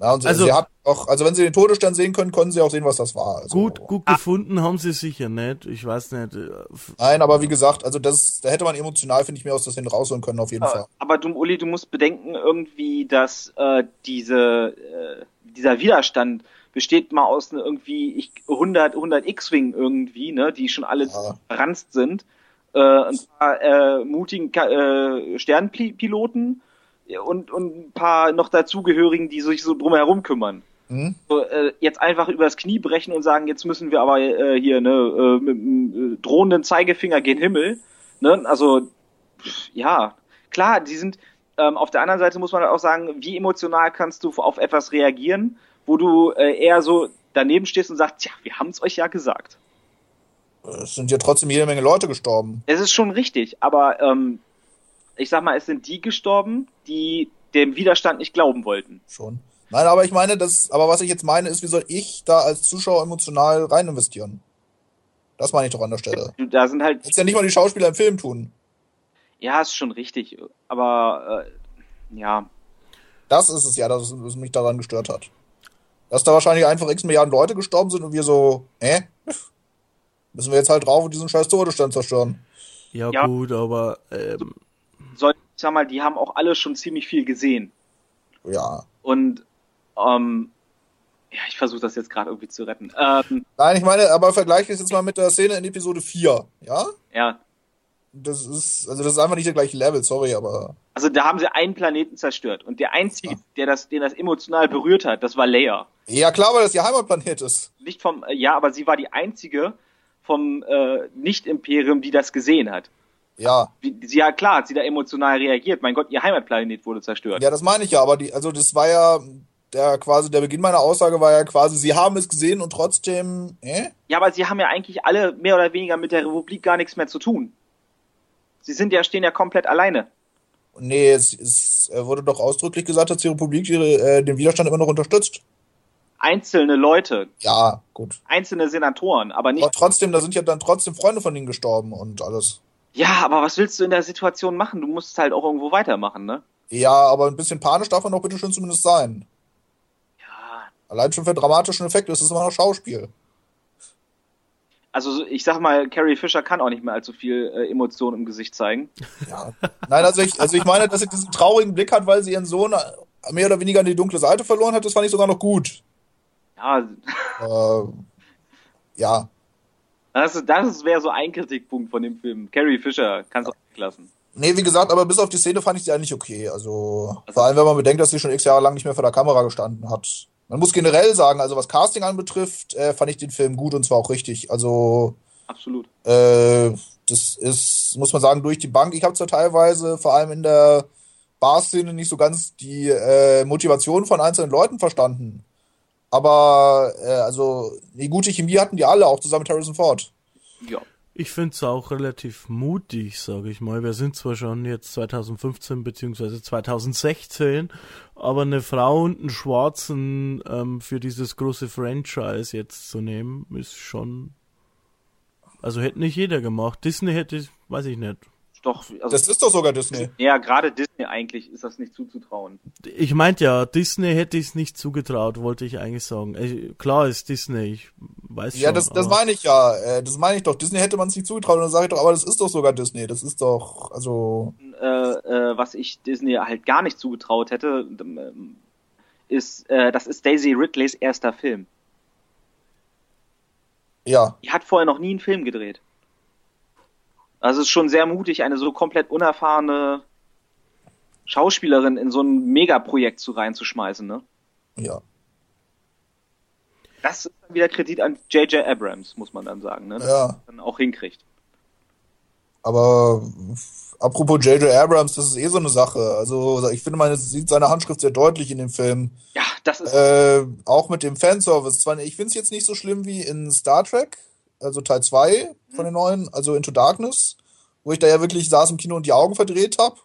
Ja, und sie,
Also-
sie hat auch, also wenn sie den Todesstern sehen können, können sie auch sehen, was das war. Also,
Gut, gut gefunden haben sie sicher nicht. Ich weiß nicht. äh,
Nein, aber wie gesagt, also das, da hätte man emotional, finde ich, mir aus das hin rausholen können, auf jeden Fall.
Aber du, Uli, du musst bedenken irgendwie, dass äh, diese, äh, dieser Widerstand besteht mal aus ne, irgendwie ich, 100, 100 X-Wing irgendwie, ne, die schon alle
Ja.
verranzt sind. Äh, ein paar äh, mutigen äh, Sternpiloten und, und ein paar noch dazugehörigen, die sich so drumherum kümmern.
Hm?
So, äh, jetzt einfach übers Knie brechen und sagen, jetzt müssen wir aber äh, hier ne, äh, mit dem äh, drohenden Zeigefinger gen Himmel. Ne? Also ja, klar, die sind. Ähm, auf der anderen Seite muss man halt auch sagen, wie emotional kannst du auf etwas reagieren, wo du äh, eher so daneben stehst und sagst, ja, wir haben es euch ja gesagt.
Es sind ja trotzdem jede Menge Leute gestorben.
Es ist schon richtig, aber ähm, ich sag mal, es sind die gestorben, die dem Widerstand nicht glauben wollten.
Schon. Nein, aber ich meine, das, aber was ich jetzt meine, ist, wie soll ich da als Zuschauer emotional rein investieren? Das meine ich doch an der Stelle.
Da sind halt
Das ist ja nicht mal die Schauspieler im Film tun.
Ja, ist schon richtig. Aber äh, ja,
Das ist es ja, das, was mich daran gestört hat. Dass da wahrscheinlich einfach x Milliarden Leute gestorben sind und wir so, äh? Müssen wir jetzt halt drauf und diesen scheiß Todesstern zerstören.
Ja,
Ja.
gut, aber ähm,
soll, ich sag mal, die haben auch alle schon ziemlich viel gesehen.
Ja.
Und ähm, ja, ich versuche das jetzt gerade irgendwie zu retten. Ähm,
Nein, ich meine, aber vergleiche es jetzt mal mit der Szene in Episode 4, ja?
ja,
Das ist, also das ist einfach nicht der gleiche Level, sorry, aber.
also da haben sie einen Planeten zerstört und der einzige, der das, den das emotional berührt hat, das war Leia.
Ja, klar, weil das ihr Heimatplanet ist.
Nicht vom, äh, ja, aber sie war die einzige vom äh, Nicht-Imperium, die das gesehen hat.
Ja.
Wie, sie ja klar, hat sie da emotional reagiert. Mein Gott, ihr Heimatplanet wurde zerstört.
Ja, das meine ich ja, aber die, also das war ja, der quasi, der Beginn meiner Aussage war ja quasi, sie haben es gesehen und trotzdem, äh?
Ja, aber sie haben ja eigentlich alle mehr oder weniger mit der Republik gar nichts mehr zu tun. Sie sind ja, stehen ja komplett alleine.
Nee, es, es wurde doch ausdrücklich gesagt, dass die Republik ihre, äh, den Widerstand immer noch unterstützt.
einzelne Leute,
Ja, gut.
einzelne Senatoren, aber nicht.
Aber trotzdem, da sind ja dann trotzdem Freunde von ihnen gestorben und alles.
Ja, aber was willst du in der Situation machen? Du musst halt auch irgendwo weitermachen, ne?
Ja, aber ein bisschen panisch darf man doch bitte schön zumindest sein.
Ja.
Allein schon für dramatischen Effekte ist es immer noch Schauspiel.
Also ich sag mal, Carrie Fisher kann auch nicht mehr allzu viel äh, Emotion im Gesicht zeigen.
Ja. Nein, also ich, also ich meine, dass sie diesen traurigen Blick hat, weil sie ihren Sohn mehr oder weniger an die dunkle Seite verloren hat, das fand ich sogar noch gut.
Ja,
Äh, ja.
Das, das wäre so ein Kritikpunkt von dem Film. Carrie Fisher kannst du weglassen.
Nee, wie gesagt, aber bis auf die Szene fand ich sie eigentlich okay. Also, vor allem, wenn man bedenkt, dass sie schon x Jahre lang nicht mehr vor der Kamera gestanden hat. Man muss generell sagen, also was Casting anbetrifft, äh, fand ich den Film gut und zwar auch richtig. Also,
Absolut.
äh, das ist, muss man sagen, durch die Bank. Ich habe zwar teilweise, vor allem in der Bar-Szene, nicht so ganz die äh, Motivation von einzelnen Leuten verstanden. Aber, äh, also, die gute Chemie hatten die alle, auch zusammen mit Harrison Ford.
Ja.
Ich finde es auch relativ mutig, sage ich mal. Wir sind zwar schon jetzt 2015 beziehungsweise 2016, aber eine Frau und einen Schwarzen ähm, für dieses große Franchise jetzt zu nehmen, ist schon. Also hätte nicht jeder gemacht. Disney hätte, weiß ich nicht.
Doch, also
Das ist doch sogar Disney.
ja, gerade Disney eigentlich ist das nicht zuzutrauen.
Ich meinte ja, Disney hätte ich es nicht zugetraut, wollte ich eigentlich sagen. Äh, klar ist Disney, ich weiß schon.
Ja, das, das meine ich ja. Äh, das meine ich doch. Disney hätte man es nicht zugetraut. Und dann sage ich doch, aber das ist doch sogar Disney. Das ist doch, also,
Äh, äh, was ich Disney halt gar nicht zugetraut hätte, ähm, ist, äh, das ist Daisy Ridleys erster Film.
ja.
Die hat vorher noch nie einen Film gedreht. Also es ist schon sehr mutig, eine so komplett unerfahrene Schauspielerin in so ein Megaprojekt zu reinzuschmeißen, ne?
Ja.
Das ist dann wieder Kredit an J.J. Abrams, muss man dann sagen, ne? Dass
Ja.
dann auch hinkriegt.
Aber apropos J.J. Abrams, das ist eh so eine Sache. Also, ich finde, man sieht seine Handschrift sehr deutlich in dem Film.
Ja, das ist
Äh, auch mit dem Fanservice. Zwar, ich finde es jetzt nicht so schlimm wie in Star Trek, also Teil 2 von den neuen, also Into Darkness, wo ich da ja wirklich saß im Kino und die Augen verdreht habe.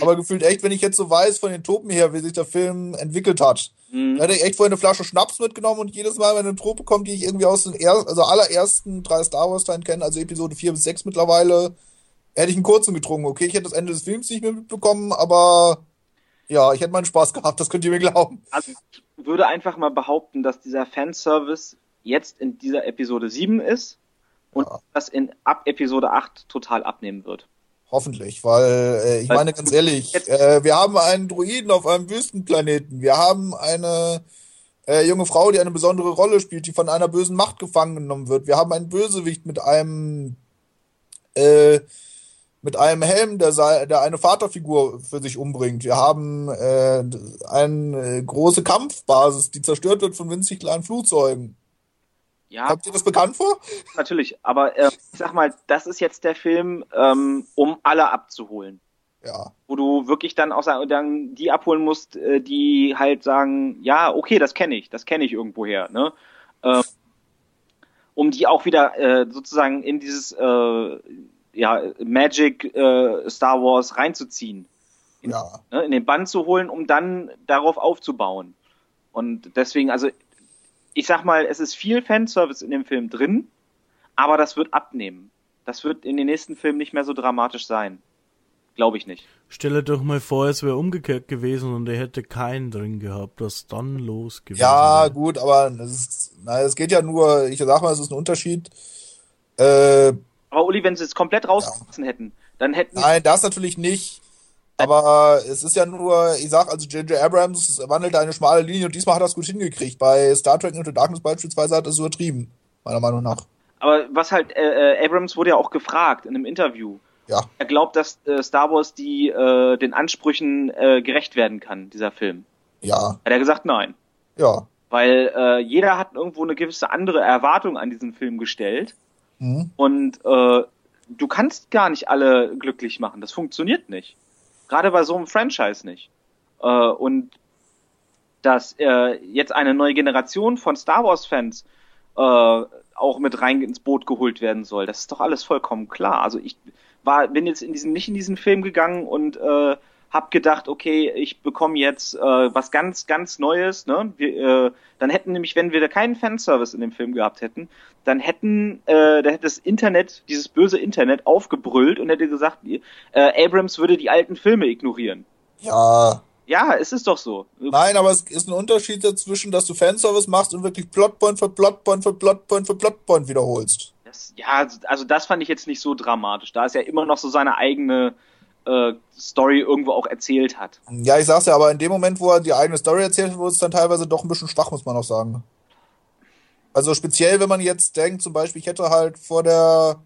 Aber gefühlt echt, wenn ich jetzt so weiß von den Topen her, wie sich der Film entwickelt hat.
Mhm.
Da hätte ich echt vorher eine Flasche Schnaps mitgenommen und jedes Mal, wenn eine Trope kommt, die ich irgendwie aus den er also allerersten drei Star Wars Teilen kenne, also Episode 4 bis 6 mittlerweile, hätte ich einen kurzen getrunken. Okay, ich hätte das Ende des Films nicht mehr mitbekommen, aber ja, ich hätte meinen Spaß gehabt, das könnt ihr mir glauben.
Also ich würde einfach mal behaupten, dass dieser Fanservice jetzt in dieser Episode 7 ist und
Ja.
das in ab Episode 8 total abnehmen wird.
Hoffentlich, weil äh, ich
Weil-
meine ganz ehrlich, äh, wir haben einen Druiden auf einem Wüstenplaneten. Wir haben eine äh, junge Frau, die eine besondere Rolle spielt, die von einer bösen Macht gefangen genommen wird. Wir haben einen Bösewicht mit einem äh, mit einem Helm, der, der eine Vaterfigur für sich umbringt. Wir haben äh, eine äh, große Kampfbasis, die zerstört wird von winzig kleinen Flugzeugen.
Ja,
Habt ihr das bekannt vor?
natürlich. Aber äh, ich sag mal, das ist jetzt der Film, ähm, um alle abzuholen.
Ja.
Wo du wirklich dann auch dann die abholen musst, äh, die halt sagen, ja, okay, das kenne ich, das kenne ich irgendwoher, ne? Ähm, um die auch wieder äh, sozusagen in dieses äh, ja, Magic äh, Star Wars reinzuziehen.
Ja.
ne, in den Bann zu holen, um dann darauf aufzubauen. Und deswegen, also ich sag mal, es ist viel Fanservice in dem Film drin, aber das wird abnehmen. Das wird in den nächsten Filmen nicht mehr so dramatisch sein. Glaube ich nicht.
Stelle doch mal vor, es wäre umgekehrt gewesen und er hätte keinen drin gehabt, was dann los gewesen
Ja,
wäre.
gut, aber es, ist, na, es geht ja nur, ich sag mal, es ist ein Unterschied. Äh,
Aber Uli, wenn sie es komplett rausgelassen hätten, dann hätten
nein, das natürlich nicht. Aber es ist ja nur, ich sag, also J.J. Abrams wandelt eine schmale Linie und diesmal hat er es gut hingekriegt. Bei Star Trek Into Darkness beispielsweise hat er es übertrieben, meiner Meinung nach.
Aber was halt, äh, äh, Abrams wurde ja auch gefragt in einem Interview.
Ja,
Er glaubt, dass äh, Star Wars die äh, den Ansprüchen äh, gerecht werden kann, dieser Film.
ja,
Hat er gesagt, nein.
ja.
Weil äh, jeder hat irgendwo eine gewisse andere Erwartung an diesen Film gestellt.
Hm.
Und du kannst gar nicht alle glücklich machen. Das funktioniert nicht. Gerade bei so einem Franchise nicht. Äh, und dass äh, jetzt eine neue Generation von Star Wars-Fans äh, auch mit rein ins Boot geholt werden soll, das ist doch alles vollkommen klar. Also ich war, bin jetzt in diesen, nicht in diesen Film gegangen und äh, hab gedacht, okay, ich bekomme jetzt äh, was ganz, ganz Neues. Ne? Wir, äh, dann hätten nämlich, wenn wir da keinen Fanservice in dem Film gehabt hätten, dann hätten, äh, da hätte das Internet, dieses böse Internet, aufgebrüllt und hätte gesagt, äh, Abrams würde die alten Filme ignorieren.
Ja.
Ja, es ist doch so.
Nein, aber es ist ein Unterschied dazwischen, dass du Fanservice machst und wirklich Plotpoint für Plotpoint für Plotpoint für Plotpoint wiederholst.
Das, ja, also das fand ich jetzt nicht so dramatisch. Da ist ja immer noch so seine eigene äh, Story irgendwo auch erzählt hat.
Ja, ich sag's ja, aber in dem Moment, wo er die eigene Story erzählt hat, wurde es dann teilweise doch ein bisschen schwach, muss man auch sagen. Also speziell, wenn man jetzt denkt, zum Beispiel, ich hätte halt vor der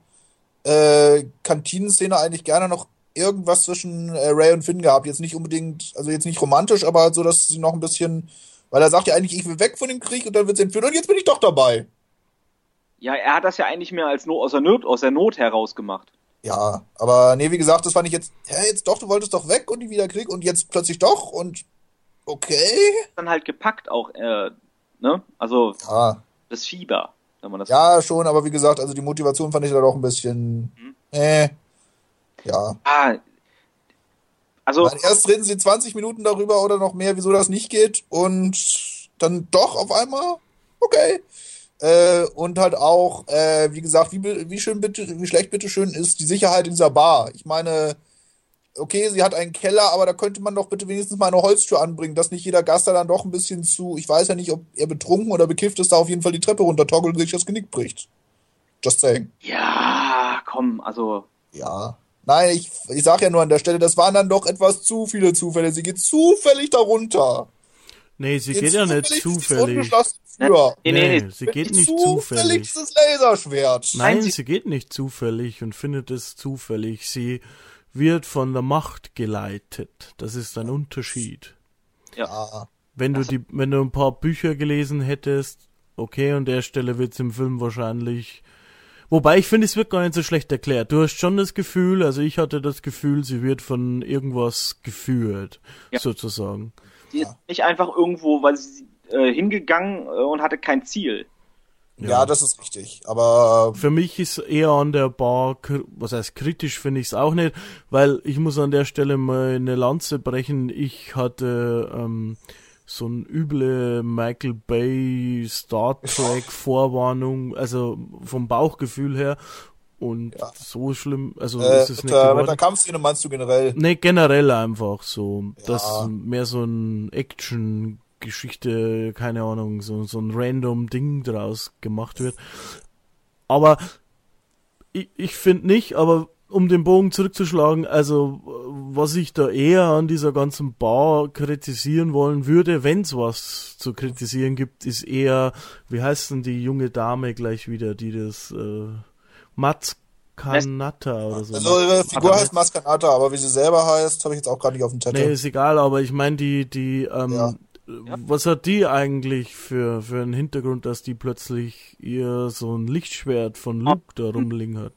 äh, Kantinenszene eigentlich gerne noch irgendwas zwischen äh, Ray und Finn gehabt. Jetzt nicht unbedingt, also jetzt nicht romantisch, aber halt so, dass sie noch ein bisschen, weil er sagt ja eigentlich, ich will weg von dem Krieg und dann wird es entführt und jetzt bin ich doch dabei.
Ja, er hat das ja eigentlich mehr als no aus, der Not, aus der Not heraus gemacht.
Ja, aber nee, wie gesagt, das fand ich jetzt, hä, jetzt doch, du wolltest doch weg und die wieder Krieg und jetzt plötzlich doch und okay.
Dann halt gepackt auch, äh, ne? Also
Ja,
das Fieber, wenn man das.
ja, schon, aber wie gesagt, also die Motivation fand ich da doch ein bisschen,
Mhm.
äh, ja.
Ah, also
Weil erst reden sie 20 Minuten darüber oder noch mehr, wieso das nicht geht und dann doch auf einmal, okay. Äh, und halt auch, äh, wie gesagt, wie, wie schön bitte, wie schlecht bitte schön ist die Sicherheit in dieser Bar. Ich meine, okay, sie hat einen Keller, aber da könnte man doch bitte wenigstens mal eine Holztür anbringen, dass nicht jeder Gast da dann doch ein bisschen zu, ich weiß ja nicht, ob er betrunken oder bekifft ist, da auf jeden Fall die Treppe runtertoggelt und sich das Genick bricht. Just saying.
ja, komm, also
Ja. Nein, ich, ich sag ja nur an der Stelle, das waren dann doch etwas zu viele Zufälle. Sie geht zufällig darunter.
Nee, sie geht ja nicht zufällig.
Tür.
nee, nee,
Nee, sie geht nicht
Zufällig Laserschwert.
Nein,
Nein, sie-
sie geht nicht zufällig und findet es zufällig. Sie wird von der Macht geleitet. Das ist ein Unterschied.
Ja.
Wenn du die, wenn du ein paar Bücher gelesen hättest, okay, an der Stelle wird's im Film wahrscheinlich. Wobei ich finde, es wird gar nicht so schlecht erklärt. Du hast schon das Gefühl, also ich hatte das Gefühl, sie wird von irgendwas geführt,
Ja.
sozusagen.
Die ist nicht einfach irgendwo, weil sie äh, hingegangen äh, und hatte kein Ziel.
ja, das ist richtig. Aber
Für mich ist eher an der Bar, was heißt kritisch finde ich es auch nicht, weil ich muss an der Stelle mal eine Lanze brechen. Ich hatte ähm, so eine üble Michael Bay Star Trek Vorwarnung, also vom Bauchgefühl her. Und
Ja.
so schlimm, also
äh,
ist es
mit,
nicht
der, mit der Kampfszene meinst du generell?
Nee, generell einfach so. Dass
Ja.
mehr so ein Action-Geschichte, keine Ahnung, so, so ein random Ding draus gemacht wird. Aber ich, ich finde nicht, aber um den Bogen zurückzuschlagen, also was ich da eher an dieser ganzen Bar kritisieren wollen würde, wenn es was zu kritisieren gibt, ist eher, wie heißt denn die junge Dame gleich wieder, die das äh, Matzkanata oder so.
Also ihre Figur heißt Maskanata, aber wie sie selber heißt, habe ich jetzt auch gerade nicht auf dem Zettel.
Nee, ist egal, aber ich meine, die, die, ähm,
Ja.
Was hat die eigentlich für, für einen Hintergrund, dass die plötzlich ihr so ein Lichtschwert von Luke da rumliegen hat?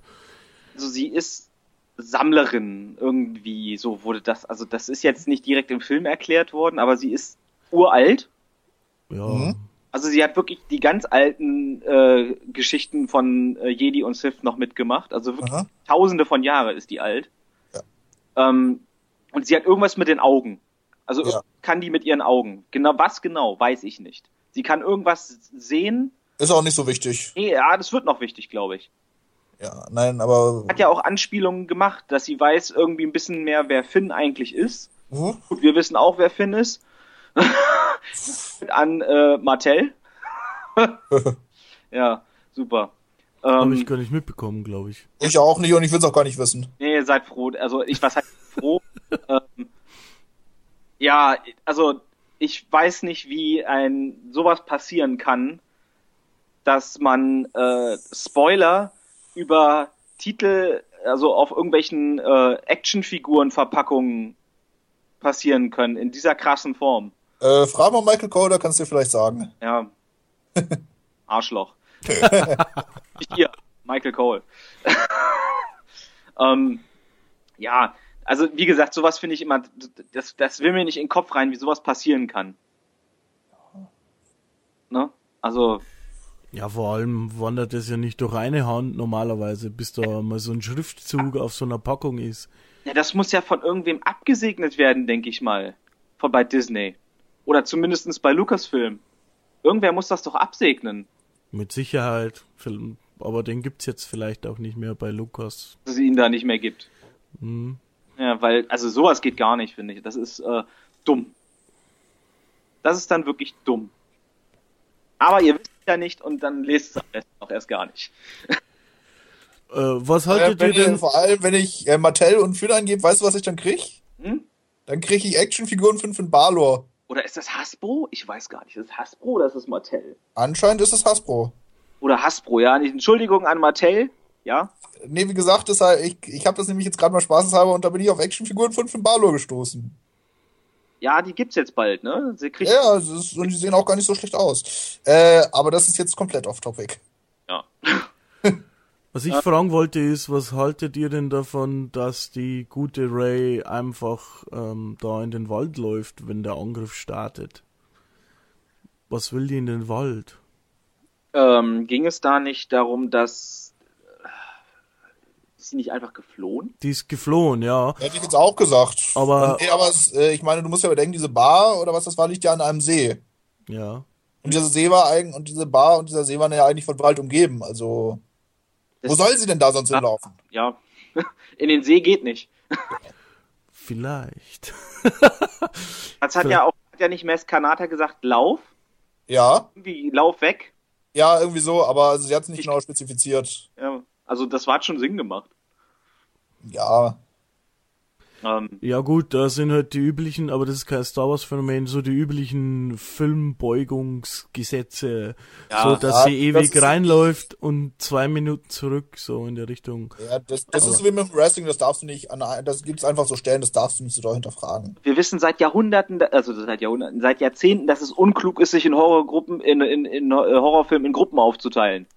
Also sie ist Sammlerin irgendwie, so wurde das, also das ist jetzt nicht direkt im Film erklärt worden, aber sie ist uralt.
Ja.
Mhm.
Also sie hat wirklich die ganz alten äh, Geschichten von äh, Jedi und Sith noch mitgemacht. Also wirklich
Aha.
tausende von Jahre ist die alt. Ähm, und sie hat irgendwas mit den Augen. Also
Ja.
kann die mit ihren Augen. Genau, was genau, weiß ich nicht. Sie kann irgendwas sehen.
Ist auch nicht so wichtig.
Nee, ja, das wird noch wichtig, glaube ich.
Ja, nein, aber.
Hat ja auch Anspielungen gemacht, dass sie weiß irgendwie ein bisschen mehr, wer Finn eigentlich ist.
Mhm.
Gut, wir wissen auch, wer Finn ist. An äh, Martell. ja, super.
Habe ich
Ähm,
gar nicht mitbekommen, glaube ich.
Ich auch nicht und ich will es auch gar nicht wissen.
nee, seid froh. Also ich was heißt froh? ähm, ja, also ich weiß nicht, wie ein sowas passieren kann, dass man äh, Spoiler über Titel, also auf irgendwelchen äh, Actionfiguren-Verpackungen passieren können in dieser krassen Form.
Äh, frag mal Michael Cole, da kannst du dir vielleicht sagen.
Ja. Arschloch. Hier, Michael Cole. ähm, ja, also wie gesagt, sowas finde ich immer, das, das will mir nicht in den Kopf rein, wie sowas passieren kann. Ne? Also,
Ja, vor allem wandert es ja nicht durch eine Hand normalerweise, bis da mal so ein Schriftzug auf so einer Packung ist.
Ja, das muss ja von irgendwem abgesegnet werden, denke ich mal. Von bei Disney. Oder zumindestens bei Lucasfilm. Irgendwer muss das doch absegnen.
Mit Sicherheit. Aber den gibt's jetzt vielleicht auch nicht mehr bei Lukas.
Dass es ihn da nicht mehr gibt.
Hm.
Ja, weil, also sowas geht gar nicht, finde ich. Das ist äh, dumm. Das ist dann wirklich dumm. Aber ihr wisst ja nicht und dann lest es am besten auch erst gar nicht.
Äh, was
Äh,
haltet
wenn,
ihr denn?
Vor allem, wenn ich äh, Mattel und Finn eingebe, weißt du, was ich dann krieg?
Hm?
Dann krieg ich Actionfiguren von Finn Balor.
Oder ist das Hasbro? Ich weiß gar nicht. Ist das Hasbro oder ist das Mattel?
Anscheinend ist es Hasbro.
Oder Hasbro, ja. Nicht- Entschuldigung an Mattel. Ja.
Nee, wie gesagt, das, ich, ich habe das nämlich jetzt gerade mal spaßeshalber und da bin ich auf Actionfiguren von Finn Balor gestoßen.
Ja, die gibt's jetzt bald, ne? Sie kriegt.
Ja, ist, und die sehen auch gar nicht so schlecht aus. Äh, aber das ist jetzt komplett off-topic.
Ja.
Was ich fragen wollte ist, was haltet ihr denn davon, dass die gute Ray einfach ähm, da in den Wald läuft, wenn der Angriff startet? Was will die in den Wald?
Ähm, ging es da nicht darum, dass. Ist sie nicht einfach geflohen?
Die ist geflohen, ja.
Hätte ich jetzt auch gesagt.
Aber-
nee, aber es, äh, ich meine, du musst ja bedenken, diese Bar oder was das war, liegt ja an einem See.
Ja.
Und dieser See war eigentlich, und diese Bar und dieser See waren ja eigentlich von Wald umgeben. Also, wo
Das-
soll sie denn da sonst hinlaufen?
Ja. In den See geht nicht.
Vielleicht.
Das hat ja auch hat ja nicht Mescanata gesagt, lauf.
Ja,
Irgendwie lauf weg.
ja, irgendwie so, aber sie hat es nicht genau spezifiziert.
Ja. Also das war schon Sinn gemacht.
Ja,
Ähm,
Ja gut, da sind halt die üblichen, aber das ist kein Star Wars Phänomen, so die üblichen Filmbeugungsgesetze,
Ja,
so dass
ja,
sie ewig
das
reinläuft und zwei Minuten zurück, so in der Richtung.
ja das, das ist wie mit dem Wrestling, das darfst du nicht, an, das gibt's einfach so Stellen, das darfst du nicht so doll hinterfragen.
wir wissen seit Jahrhunderten, also seit Jahrhunderten, seit Jahrzehnten, dass es unklug ist, sich in Horrorgruppen, in, in, in Horrorfilmen in Gruppen aufzuteilen.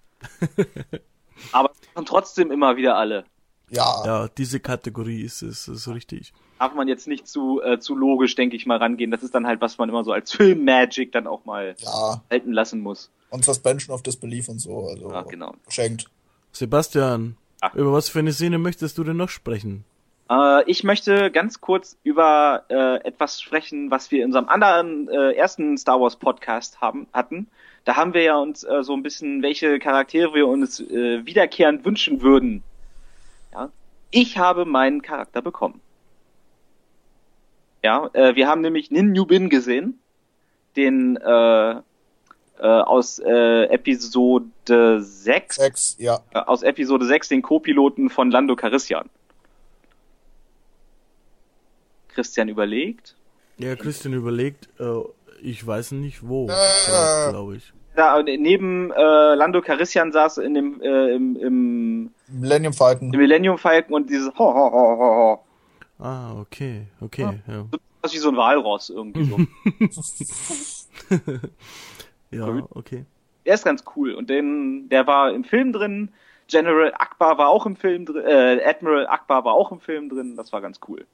Aber das machen trotzdem immer wieder alle.
Ja,
Ja, diese Kategorie ist es, ist richtig.
Darf man jetzt nicht zu, äh, zu logisch, denke ich mal, rangehen. Das ist dann halt, was man immer so als Film-Magic dann auch mal
ja,
halten lassen muss.
und Suspension of Disbelief und so, also
Ja, genau.
geschenkt.
Sebastian,
Ah.
über was für eine Szene möchtest du denn noch sprechen?
Äh, ich möchte ganz kurz über äh, etwas sprechen, was wir in unserem anderen äh, ersten Star Wars Podcast haben hatten. Da haben wir ja uns äh, so ein bisschen, welche Charaktere wir uns äh, wiederkehrend wünschen würden. Ja, ich habe meinen Charakter bekommen. Ja, äh, wir haben nämlich Nin Nubin gesehen, den äh, äh, aus äh, Episode 6,
Sex, ja.
äh, aus Episode 6, den Co-Piloten von Lando Carissian. Christian überlegt.
Ja, Christian überlegt, äh, ich weiß nicht wo,
Äh.
glaube ich.
Da, neben äh, Lando Carissian saß in dem äh, im, im,
Millennium Falcon.
im Millennium Falcon und dieses ho, ho, ho, ho, ho.
Ah, okay, okay, ja.
Das ist wie so ein Walross irgendwie so.
Ja, okay.
der ist ganz cool und den der war im Film drin. General Akbar war auch im Film drin. Äh, Admiral Akbar war auch im Film drin. Das war ganz cool.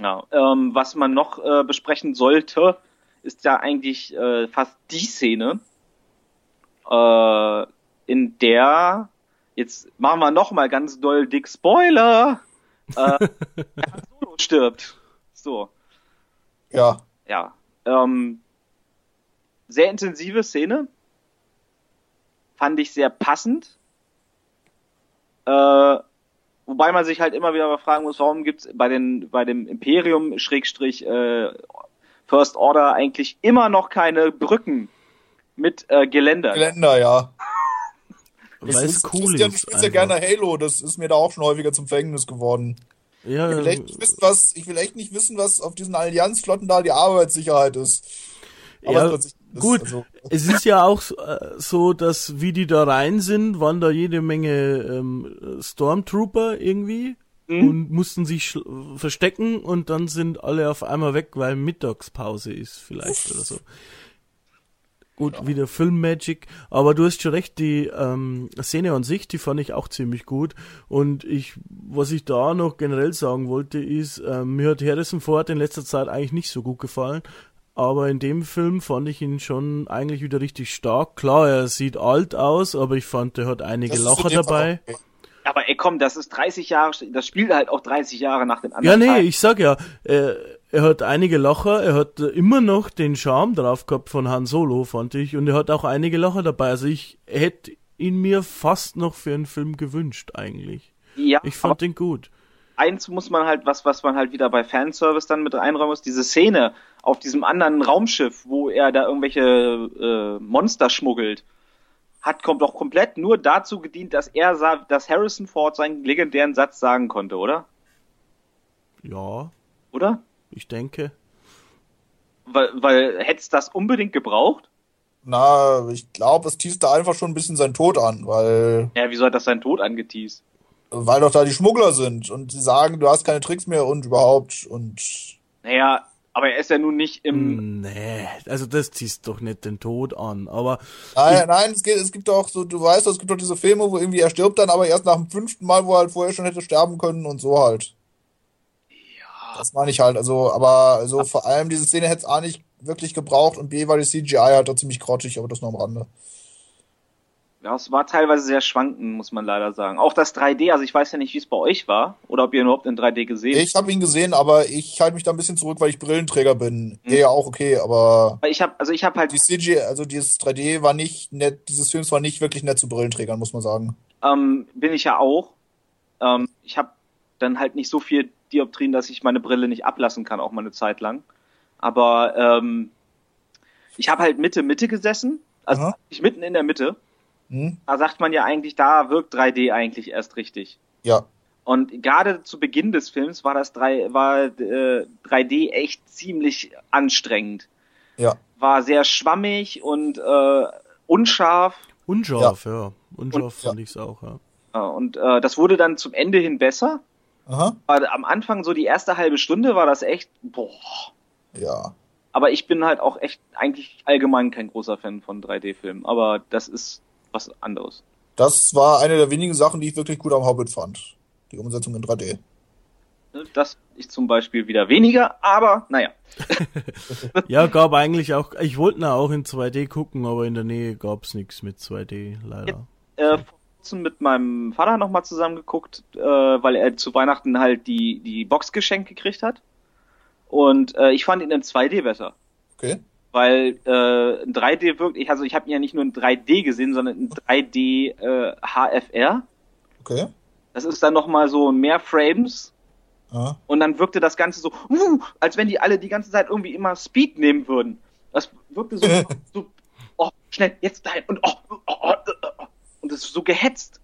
Ja, ähm, was man noch äh, besprechen sollte, ist ja eigentlich äh, fast die Szene, äh, in der jetzt machen wir noch mal ganz doll dick Spoiler. Äh, Solo stirbt. So,
Ja,
ja. Ähm, sehr intensive Szene. Fand ich sehr passend. Äh, wobei man sich halt immer wieder mal fragen muss, warum gibt's bei den bei dem Imperium Schrägstrich äh, First Order eigentlich immer noch keine Brücken mit äh, Geländer.
Geländer, ja.
Weil es cool ist.
spielst ja
einfach.
gerne Halo, das ist mir da auch schon häufiger zum Verhängnis geworden.
Ja,
Ich will, echt nicht wissen, was, ich will echt nicht wissen, was auf diesen Allianzflotten da die Arbeitssicherheit ist. Aber
Ja, gut.
also-
Es ist ja auch so, äh, so, dass wie die da rein sind, waren da jede Menge ähm, Stormtrooper irgendwie
Mhm.
und mussten sich verstecken und dann sind alle auf einmal weg, weil Mittagspause ist vielleicht oder so. Gut, wieder Filmmagic, aber du hast schon recht, die ähm, Szene an sich, die fand ich auch ziemlich gut. Und ich, was ich da noch generell sagen wollte, ist, ähm, mir hat Harrison Ford in letzter Zeit eigentlich nicht so gut gefallen. Aber in dem Film fand ich ihn schon eigentlich wieder richtig stark. Klar, er sieht alt aus, aber ich fand, er hat einige Lacher
dem
dabei.
okay.
Aber ey, komm, das ist 30 Jahre, das spielt halt auch 30 Jahre nach den
Ja,
anderen.
nee,
Teilen.
ich sag ja, er, er hat einige Lacher, er hat äh, immer noch den Charme drauf gehabt von Han Solo, fand ich, und er hat auch einige Lacher dabei. Also ich hätte ihn mir fast noch für einen Film gewünscht, eigentlich.
ja,
Ich fand ihn gut.
Eins muss man halt, was, was man halt wieder bei Fanservice dann mit reinräumen muss, diese Szene auf diesem anderen Raumschiff, wo er da irgendwelche äh, Monster schmuggelt, hat kommt doch komplett nur dazu gedient, dass er sah, dass Harrison Ford seinen legendären Satz sagen konnte, oder?
Ja,
Oder?
ich denke.
Weil, weil hätte es das unbedingt gebraucht?
Na, ich glaube, es teaste einfach schon ein bisschen seinen Tod an, weil,
Ja, wieso hat das seinen Tod angeteased?
Weil doch da die Schmuggler sind und sie sagen, du hast keine Tricks mehr und überhaupt und
Naja, aber er ist ja nun nicht im.
Nee, also das ziehst doch nicht den Tod an, aber
Nein, nein, es gibt, es gibt doch so, du weißt, doch, es gibt doch diese Filme, wo irgendwie er stirbt dann, aber erst nach dem fünften Mal, wo er halt vorher schon hätte sterben können und so halt.
Ja.
Das meine ich halt, also, aber also vor allem diese Szene hätte es A nicht wirklich gebraucht und B war die CGI halt da ziemlich grottig, aber das nur am Rande.
Ja, es war teilweise sehr schwankend, muss man leider sagen. Auch das 3D, also ich weiß ja nicht, wie es bei euch war oder ob ihr ihn überhaupt in 3D gesehen habt.
Ich habe ihn gesehen, aber ich halte mich da ein bisschen zurück, weil ich Brillenträger bin.
Hm.
Ja, ja, auch okay, aber
Ich habe, also ich habe halt
die CGI, also dieses 3D war nicht nett, dieses Films war nicht wirklich nett zu Brillenträgern, muss man sagen.
ähm, bin ich ja auch. Ähm, ich habe dann halt nicht so viel Dioptrien, dass ich meine Brille nicht ablassen kann, auch mal eine Zeit lang. Aber ähm, ich habe halt Mitte Mitte gesessen, also ich mitten in der Mitte.
Hm?
Da sagt man ja eigentlich, da wirkt 3D eigentlich erst richtig.
Ja.
Und gerade zu Beginn des Films war das 3, war, äh, 3D echt ziemlich anstrengend.
Ja.
War sehr schwammig und äh, unscharf.
unscharf, ja. Unscharf
Und-
fand ich's auch, ja.
Und äh, das wurde dann zum Ende hin besser.
Aha.
Aber am Anfang, so die erste halbe Stunde, war das echt, boah.
Ja.
Aber ich bin halt auch echt eigentlich allgemein kein großer Fan von 3D-Filmen. Aber das ist was anderes.
Das war eine der wenigen Sachen, die ich wirklich gut am Hobbit fand. Die Umsetzung in 3D.
Ne, Das ich zum Beispiel wieder weniger, aber naja.
Ja, gab eigentlich auch, ich wollte ihn auch in 2D gucken, aber in der Nähe gab's nichts mit 2D, leider.
äh, vor kurzem mit meinem Vater nochmal zusammengeguckt, äh, weil er zu Weihnachten halt die, die Box geschenkt gekriegt hat. Und äh, ich fand ihn in 2D besser.
Okay.
Weil äh, in 3D wirkt, ich, also ich habe ihn ja nicht nur in 3D gesehen, sondern in 3D äh, HFR.
Okay.
Das ist dann nochmal so mehr Frames
Aha.
und dann wirkte das Ganze so, uh, als wenn die alle die ganze Zeit irgendwie immer Speed nehmen würden. Das wirkte so, so oh, schnell, jetzt dahin und oh, oh, oh, oh, und das ist so gehetzt.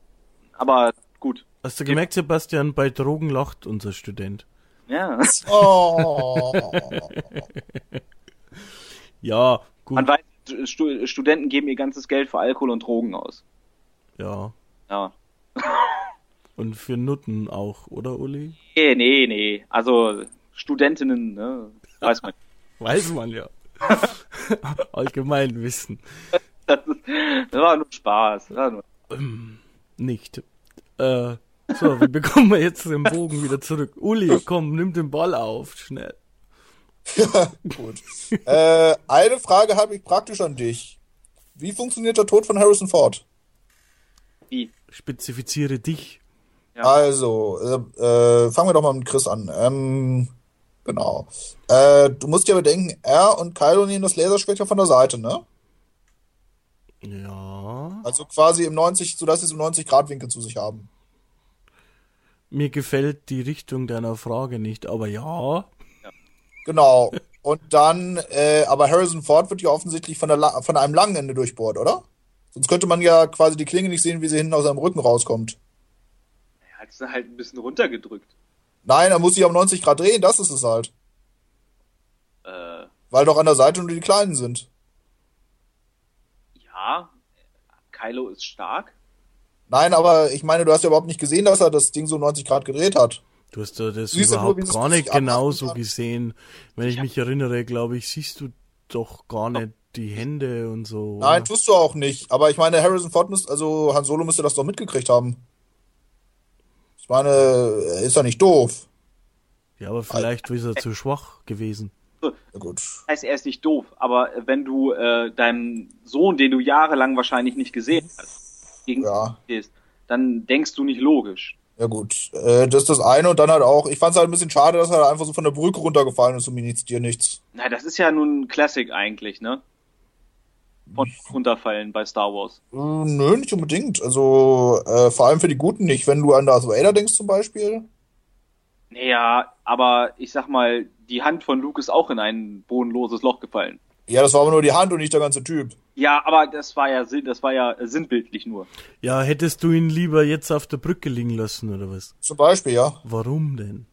Aber gut,
Hast du gemerkt, Sebastian, bei Drogen lacht unser Student.
ja.
Oh.
Ja, gut,
Man weiß, Stu Studenten geben ihr ganzes Geld für Alkohol und Drogen aus.
ja.
Ja.
Und für Nutten auch, oder Uli?
Nee, nee, nee. Also Studentinnen, ne, weiß man.
Weiß man ja. Allgemeinwissen.
Das, ist, das war nur Spaß. Das war nur
Nicht. Äh, so, wie bekommen wir jetzt den Bogen wieder zurück? Uli, komm, nimm den Ball auf, schnell.
Gut. Äh, eine Frage habe ich praktisch an dich. Wie funktioniert der Tod von Harrison Ford?
wie.
Spezifiziere dich.
Ja.
Also, äh, äh, fangen wir doch mal mit Chris an. Ähm, genau. Äh, du musst ja bedenken, er und Kylo nehmen das Laserschwert ja von der Seite, ne?
Ja.
Also quasi im 90, sodass sie es im 90-Grad-Winkel zu sich haben.
Mir gefällt die Richtung deiner Frage nicht, aber ja.
Genau. Und dann, äh, aber Harrison Ford wird ja offensichtlich von, der von einem langen Ende durchbohrt, oder? Sonst könnte man ja quasi die Klinge nicht sehen, wie sie hinten aus seinem Rücken rauskommt.
Er hat es halt ein bisschen runtergedrückt.
Nein, er muss sich um 90 Grad drehen, das ist es halt.
Äh,
Weil doch an der Seite nur die Kleinen sind.
ja. Kylo ist stark.
Nein, aber ich meine, du hast ja überhaupt nicht gesehen, dass er das Ding so 90 Grad gedreht hat.
Du hast da das
nur,
überhaupt gar nicht genauso
kann?
gesehen. Wenn ich mich erinnere, glaube ich, siehst du doch gar nicht die Hände und so.
Nein,
oder?
tust du auch nicht. Aber ich meine, Harrison Ford müsste, also Han Solo müsste das doch mitgekriegt haben. Ich meine, er ist ja nicht doof.
Ja, aber vielleicht ist er zu schwach gewesen.
Ja, gut.
Das heißt, er ist nicht doof, aber wenn du äh, deinem Sohn, den du jahrelang wahrscheinlich nicht gesehen hast, gegen
Ja.
gehst, dann denkst du nicht logisch.
Ja gut, äh, das ist das eine und dann halt auch, ich fand es halt ein bisschen schade, dass er einfach so von der Brücke runtergefallen ist und mir nichts, dir nichts.
Na, das ist ja nun ein Classic eigentlich, ne? Von runterfallen bei Star Wars.
Äh, nö, nicht unbedingt. Also äh, vor allem für die Guten nicht. Wenn du an Darth Vader denkst zum Beispiel.
Naja, aber ich sag mal, die Hand von Luke ist auch in ein bodenloses Loch gefallen.
Ja, das war aber nur die Hand und nicht der ganze Typ.
Ja, aber das war ja sinn- das war ja äh, sinnbildlich nur.
Ja, hättest du ihn lieber jetzt auf der Brücke liegen lassen, oder was?
Zum Beispiel, ja.
Warum denn?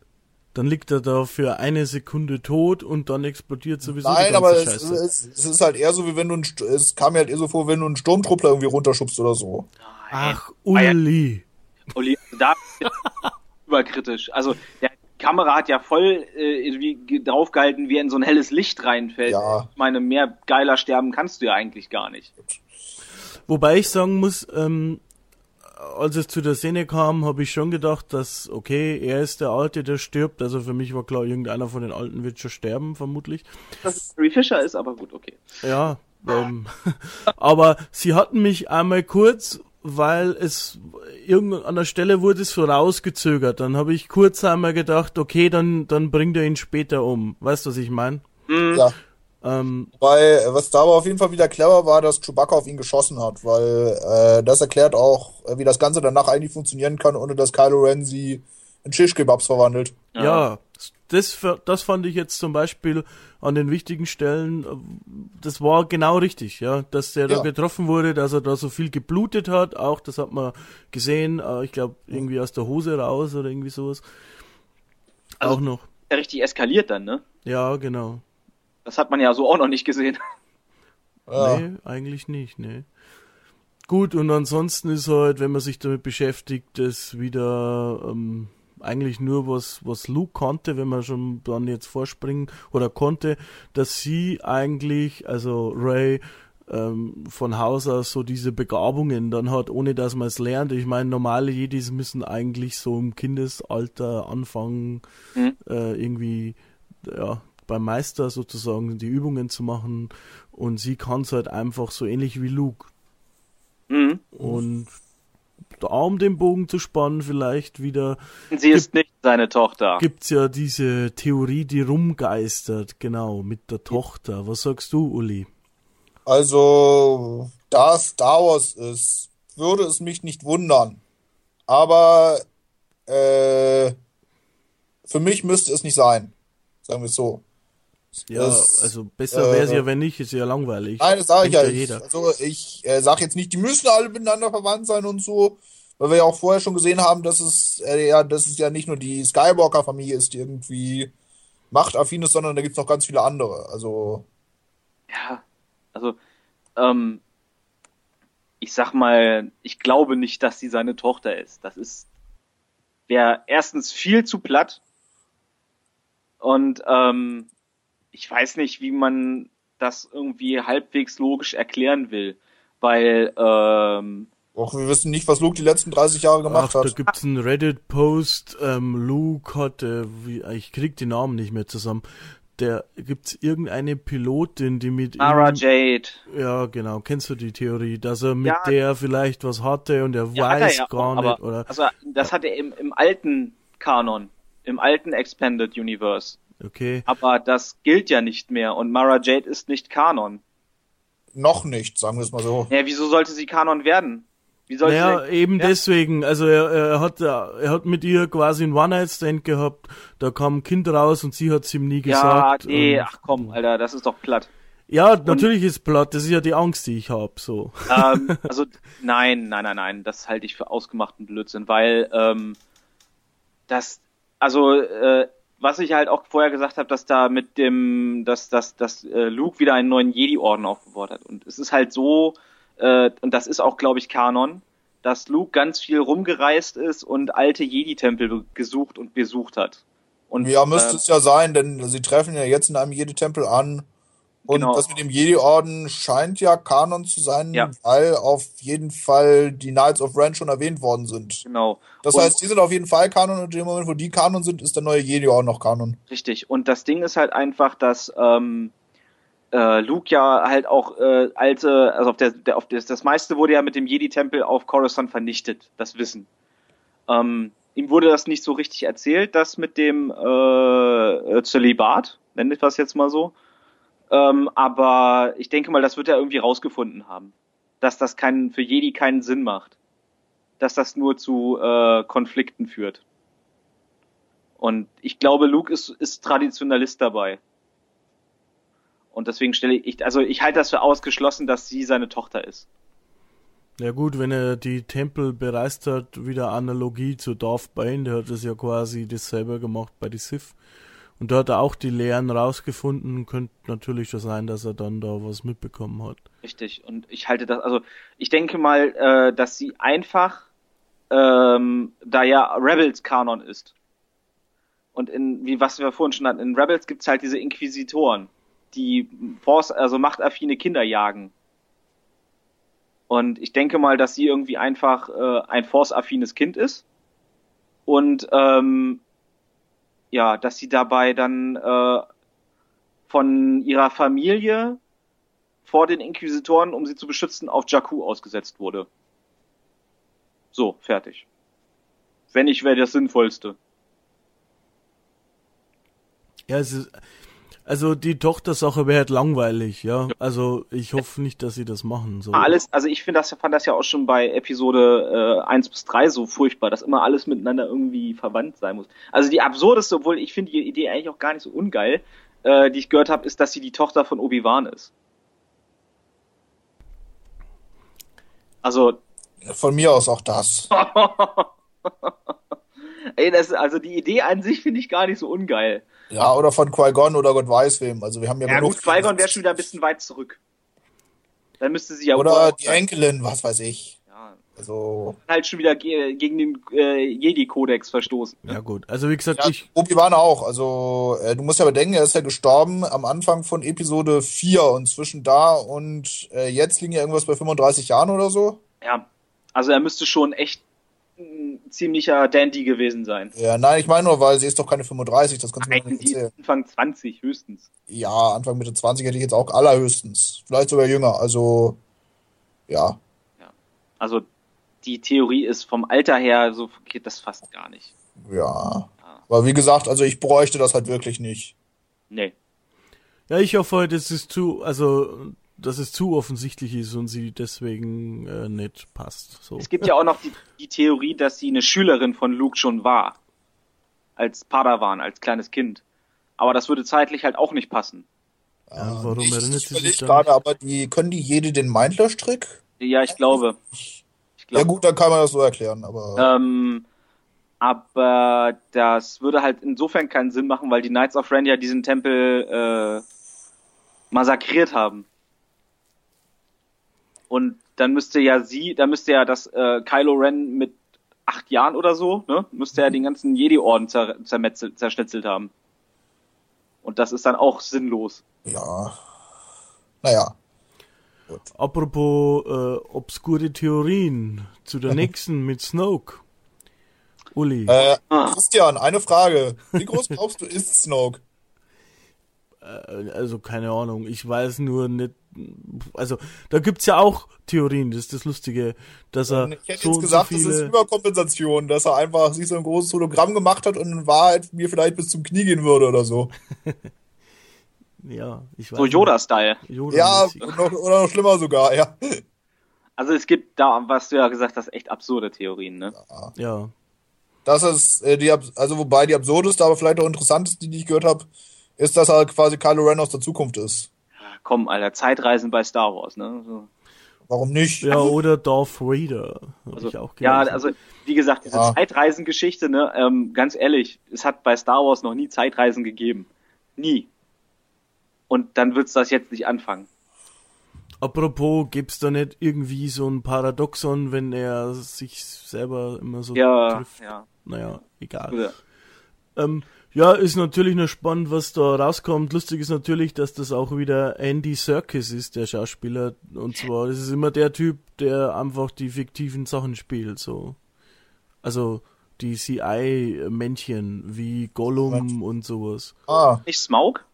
Dann liegt er da für eine Sekunde tot und dann explodiert sowieso die
Nein,
ganze
aber es,
Scheiße.
es, es ist halt eher so, wie wenn du einen, St- es kam mir halt eher so vor, wenn du einen Sturmtruppler irgendwie runterschubst oder so.
Ach, Uli.
Uli, da überkritisch. Also der Kamera hat ja voll äh, irgendwie ge- draufgehalten, wie er in so ein helles Licht reinfällt.
Ja.
Ich meine, mehr geiler sterben kannst du ja eigentlich gar nicht.
Wobei ich sagen muss, ähm, als es zu der Szene kam, habe ich schon gedacht, dass, okay, er ist der Alte, der stirbt. Also für mich war klar, irgendeiner von den Alten wird schon sterben, vermutlich.
Dass es Carrie Fisher ist, aber gut, okay.
Ja, ähm, aber sie hatten mich einmal kurz, weil es irgend an der Stelle wurde es so rausgezögert. Dann habe ich kurz einmal gedacht, okay, dann, dann bringt er ihn später um. Weißt du, was ich meine?
Ja.
Ähm,
Weil, was da aber auf jeden Fall wieder clever war, dass Chewbacca auf ihn geschossen hat, weil äh, das erklärt auch, äh, wie das Ganze danach eigentlich funktionieren kann, ohne dass Kylo Ren sie in Shish-Kebabs verwandelt.
Ja, das, das fand ich jetzt zum Beispiel an den wichtigen Stellen, äh, das war genau richtig, ja, dass der da
Ja.
getroffen wurde, dass er da so viel geblutet hat, auch das hat man gesehen, äh, ich glaube irgendwie aus der Hose raus oder irgendwie sowas.
Also-
auch noch.
Ja, richtig eskaliert dann, ne?
Ja, genau.
Das hat man ja so auch noch nicht gesehen.
Ja.
Nee, eigentlich nicht, nee. Gut, und ansonsten ist halt, wenn man sich damit beschäftigt, das wieder ähm, eigentlich nur was, was Luke konnte, wenn man schon dann jetzt vorspringen oder konnte, dass sie eigentlich, also Ray, ähm, von Haus aus so diese Begabungen dann hat, ohne dass man es lernt. Ich meine, normale Jedis müssen eigentlich so im Kindesalter anfangen,
Mhm.
äh, irgendwie, ja, beim Meister sozusagen die Übungen zu machen und sie kann es halt einfach so ähnlich wie Luke.
Mhm.
Und um den Bogen zu spannen, vielleicht wieder
Sie ist nicht seine Tochter.
gibt's ja diese Theorie, die rumgeistert, genau, mit der Tochter. Was sagst du, Uli?
Also, da es Star Wars ist, würde es mich nicht wundern. Aber äh, für mich müsste es nicht sein. Sagen wir es so.
Ja,
Es-
also besser wäre es
äh,
ja, wenn nicht, ist ja langweilig.
Nein, das sage ich ja. Ich,
jeder.
also ich äh, sage jetzt nicht, die müssen alle miteinander verwandt sein und so, weil wir ja auch vorher schon gesehen haben, dass es äh, ja, dass es ja nicht nur die Skywalker-Familie ist, die irgendwie machtaffin ist, sondern da gibt's noch ganz viele andere. Also
Ja, also, ähm, ich sag mal, ich glaube nicht, dass sie seine Tochter ist. Das ist, wäre erstens viel zu platt und ähm, ich weiß nicht, wie man das irgendwie halbwegs logisch erklären will, weil ähm,
auch wir wissen nicht, was Luke die letzten 30 Jahre gemacht
Ach, da
hat.
gibt's einen Reddit-Post, ähm, Luke hatte, wie, ich krieg die Namen nicht mehr zusammen. Der gibt's irgendeine Pilotin, die mit
Mara
ihm,
Jade,
ja genau, kennst du die Theorie, dass er mit
Ja.
der vielleicht was hatte und er
ja, hat
weiß
er ja
gar
auch,
nicht
aber
oder
also das hat er im, im alten Kanon, im alten Expanded Universe.
Okay.
Aber das gilt ja nicht mehr und Mara Jade ist nicht Kanon.
Noch nicht, sagen wir es mal so.
Ja, wieso sollte sie Kanon werden? Wie sollte
Naja,
sie
eben
ja.
deswegen. Also er, er hat er hat mit ihr quasi einen One-Night-Stand gehabt. Da kam ein Kind raus und sie hat's ihm nie
Ja,
gesagt.
nee,
und,
ach komm, Alter, das ist doch platt.
Ja, natürlich ist platt. Das ist ja die Angst, die ich hab. So.
ähm, also nein, nein, nein, nein, das halte ich für ausgemachten Blödsinn, weil ähm, das, also äh, was ich halt auch vorher gesagt habe, dass da mit dem, dass, dass, dass äh, Luke wieder einen neuen Jedi-Orden aufgebaut hat. Und es ist halt so, äh, und das ist auch, glaube ich, Kanon, dass Luke ganz viel rumgereist ist und alte Jedi-Tempel gesucht und besucht hat. Und
Ja, müsste
äh,
es ja sein, denn sie treffen ja jetzt in einem Jedi-Tempel an, Und
Genau.
das mit dem Jedi-Orden scheint ja Kanon zu sein,
Ja.
weil auf jeden Fall die Knights of Ren schon erwähnt worden sind.
Genau.
Das
Und-
heißt, die sind auf jeden Fall Kanon und in dem Moment, wo die Kanon sind, ist der neue Jedi-Orden noch Kanon.
Richtig. Und das Ding ist halt einfach, dass ähm, äh, Luke ja halt auch äh, alte, also auf der, der auf das, das meiste wurde ja mit dem Jedi-Tempel auf Coruscant vernichtet, das Wissen. Ähm, ihm wurde das nicht so richtig erzählt, das mit dem äh, äh, Zölibat, nenne ich das jetzt mal so. Ähm, aber ich denke mal, das wird er irgendwie rausgefunden haben, dass das keinen, für Jedi keinen Sinn macht, dass das nur zu äh, Konflikten führt. Und ich glaube, Luke ist, ist Traditionalist dabei. Und deswegen stelle ich, also ich halte das für ausgeschlossen, dass sie seine Tochter ist.
Ja gut, wenn er die Tempel bereist hat, wieder Analogie zu Darth Bane, der hat das ja quasi dasselbe gemacht bei die Sith. Und da hat er auch die Lehren rausgefunden, könnte natürlich das sein, dass er dann da was mitbekommen hat.
Richtig. Und ich halte das, also ich denke mal, äh, dass sie einfach, ähm, da ja Rebels Kanon ist. Und in, wie was wir vorhin schon hatten, in Rebels gibt's halt diese Inquisitoren, die Force, also machtaffine Kinder jagen. Und ich denke mal, dass sie irgendwie einfach äh, ein Force-affines Kind ist. Und ähm, ja, dass sie dabei dann äh, von ihrer Familie vor den Inquisitoren, um sie zu beschützen, auf Jakku ausgesetzt wurde. So, fertig. Wenn ich wäre das Sinnvollste.
Ja, es ist, also die Tochtersache wäre halt langweilig, ja. Also ich hoffe nicht, dass sie das machen. So.
Alles, also ich finde das, fand das ja auch schon bei Episode äh, 1 bis 3 so furchtbar, dass immer alles miteinander irgendwie verwandt sein muss. Also die absurdeste, obwohl ich finde die Idee eigentlich auch gar nicht so ungeil, äh, die ich gehört habe, ist, dass sie die Tochter von Obi-Wan ist. Also
Von mir aus auch das.
Ey, das, also die Idee an sich finde ich gar nicht so ungeil.
Ja, oder von Qui-Gon oder Gott weiß wem. Also wir haben ja,
Ja
genug.
gut, Qui-Gon wäre schon wieder ein bisschen weit zurück. Dann müsste sie ja
Oder die
sein.
Enkelin, was weiß ich.
ja,
Also.
halt schon wieder ge gegen den äh, Jedi-Kodex verstoßen. ne?
Ja gut, also wie gesagt,
Ja,
ich,
Obi-Wan auch. Also, äh, du musst ja bedenken, er ist ja gestorben am Anfang von Episode 4 und zwischen da und äh, jetzt liegen ja irgendwas bei 35 Jahren oder so.
Ja, also er müsste schon echt ein ziemlicher Dandy gewesen sein.
Ja, nein, ich meine nur, weil sie ist doch keine 35, das kannst du mir nicht erzählen.
Anfang 20 höchstens.
Ja, Anfang Mitte 20 hätte ich jetzt auch allerhöchstens. Vielleicht sogar jünger. Also, ja.
Also die Theorie ist vom Alter her, so geht das fast gar nicht.
Ja. Aber wie gesagt, also ich bräuchte das halt wirklich nicht.
Nee.
ja, ich hoffe halt, es ist zu, also, dass es zu offensichtlich ist und sie deswegen äh, nicht passt. So.
Es gibt ja auch noch die, die Theorie, dass sie eine Schülerin von Luke schon war. Als Padawan, als kleines Kind. Aber das würde zeitlich halt auch nicht passen.
Ja, warum
ich,
erinnert
ich
sie sich
gerade, aber die können die jede den Mindler-Strick?
Ja, ich glaube. Ich
Ja
glaube.
gut, dann kann man das so erklären, aber
Ähm, aber das würde halt insofern keinen Sinn machen, weil die Knights of Ren ja diesen Tempel äh, massakriert haben. Und dann müsste ja sie, dann müsste ja das äh, Kylo Ren mit acht Jahren oder so, ne, müsste ja den ganzen Jedi-Orden zer zermetzelt, zerschnetzelt haben. Und das ist dann auch sinnlos.
ja. Naja.
Apropos äh, obskure Theorien zu der nächsten mit Snoke. Uli,
Äh,
Ah.
Christian, eine Frage. Wie groß glaubst du ist Snoke?
Äh, also keine Ahnung, ich weiß nur nicht, also da gibt's ja auch Theorien, das ist das Lustige, dass er
Ich hätte
so
jetzt gesagt,
so
das ist
viele,
Überkompensation, dass er einfach sich so ein großes Hologramm gemacht hat und in Wahrheit mir vielleicht bis zum Knie gehen würde oder so.
ja, ich weiß
So. Yoda-Style.
Yoda
Ja, noch, oder noch schlimmer sogar, ja.
Also es gibt da, was du ja gesagt hast, echt absurde Theorien, ne?
ja.
Das ist äh, die, Abs- also wobei die absurdeste, aber vielleicht auch interessanteste, die ich gehört habe, ist, dass er quasi Kylo Ren aus der Zukunft ist.
Komm, Alter, Zeitreisen bei Star Wars, ne? So.
Warum nicht?
Ja, oder Darth Vader, habe
Also,
ich auch
ja, also wie gesagt, diese
Ja.
Zeitreisengeschichte, ne, ähm, ganz ehrlich, es hat bei Star Wars noch nie Zeitreisen gegeben. Nie. Und dann wird's das jetzt nicht anfangen.
Apropos, gibt's da nicht irgendwie so ein Paradoxon, wenn er sich selber immer so
Ja,
trifft?
ja.
Naja, egal.
Oder-
Ähm, Ja, ist natürlich noch spannend, was da rauskommt. Lustig ist natürlich, dass das auch wieder Andy Serkis ist, der Schauspieler. Und zwar, das ist immer der Typ, der einfach die fiktiven Sachen spielt, so. Also, die CI-Männchen, wie Gollum und sowas.
Ah,
Nicht Smaug?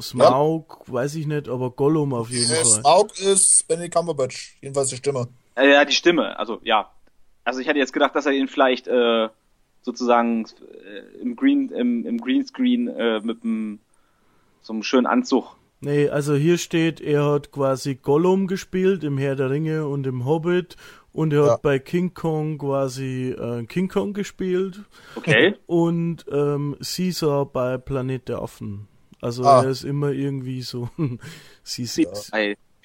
Smaug, weiß ich nicht, aber Gollum auf jeden
äh,
Fall.
Smaug ist Benedict Cumberbatch, jedenfalls die Stimme.
Äh, ja, die Stimme, also ja. Also ich hätte jetzt gedacht, dass er ihn vielleicht äh, sozusagen äh, im Green, im, im Greenscreen äh, mit einem so einem schönen Anzug.
Nee, also hier steht, er hat quasi Gollum gespielt im Herr der Ringe und im Hobbit und er
Ja.
hat bei King Kong quasi äh, King Kong gespielt
Okay.
und ähm, Caesar bei Planet der Affen. Also
Ah.
er ist immer irgendwie so Caesar.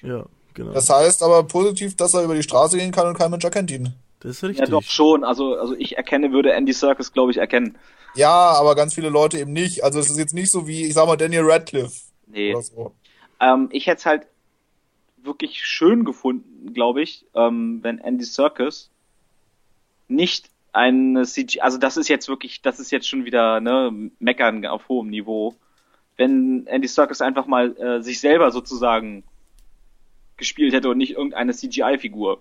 Ja, genau.
Das heißt aber positiv, dass er über die Straße gehen kann und kein Mensch erkennt ihn.
Das ist
ja
richtig.
doch schon. Also also ich erkenne, würde Andy Serkis, glaube ich, erkennen.
Ja, aber ganz viele Leute eben nicht. Also es ist jetzt nicht so wie, ich sag mal, Daniel Radcliffe
Nee.
oder so.
Ähm, ich hätte es halt wirklich schön gefunden, glaube ich, ähm, wenn Andy Serkis nicht eine CG, also das ist jetzt wirklich, das ist jetzt schon wieder ne meckern auf hohem Niveau. Wenn Andy Serkis einfach mal äh, sich selber sozusagen gespielt hätte und nicht irgendeine CGI-Figur.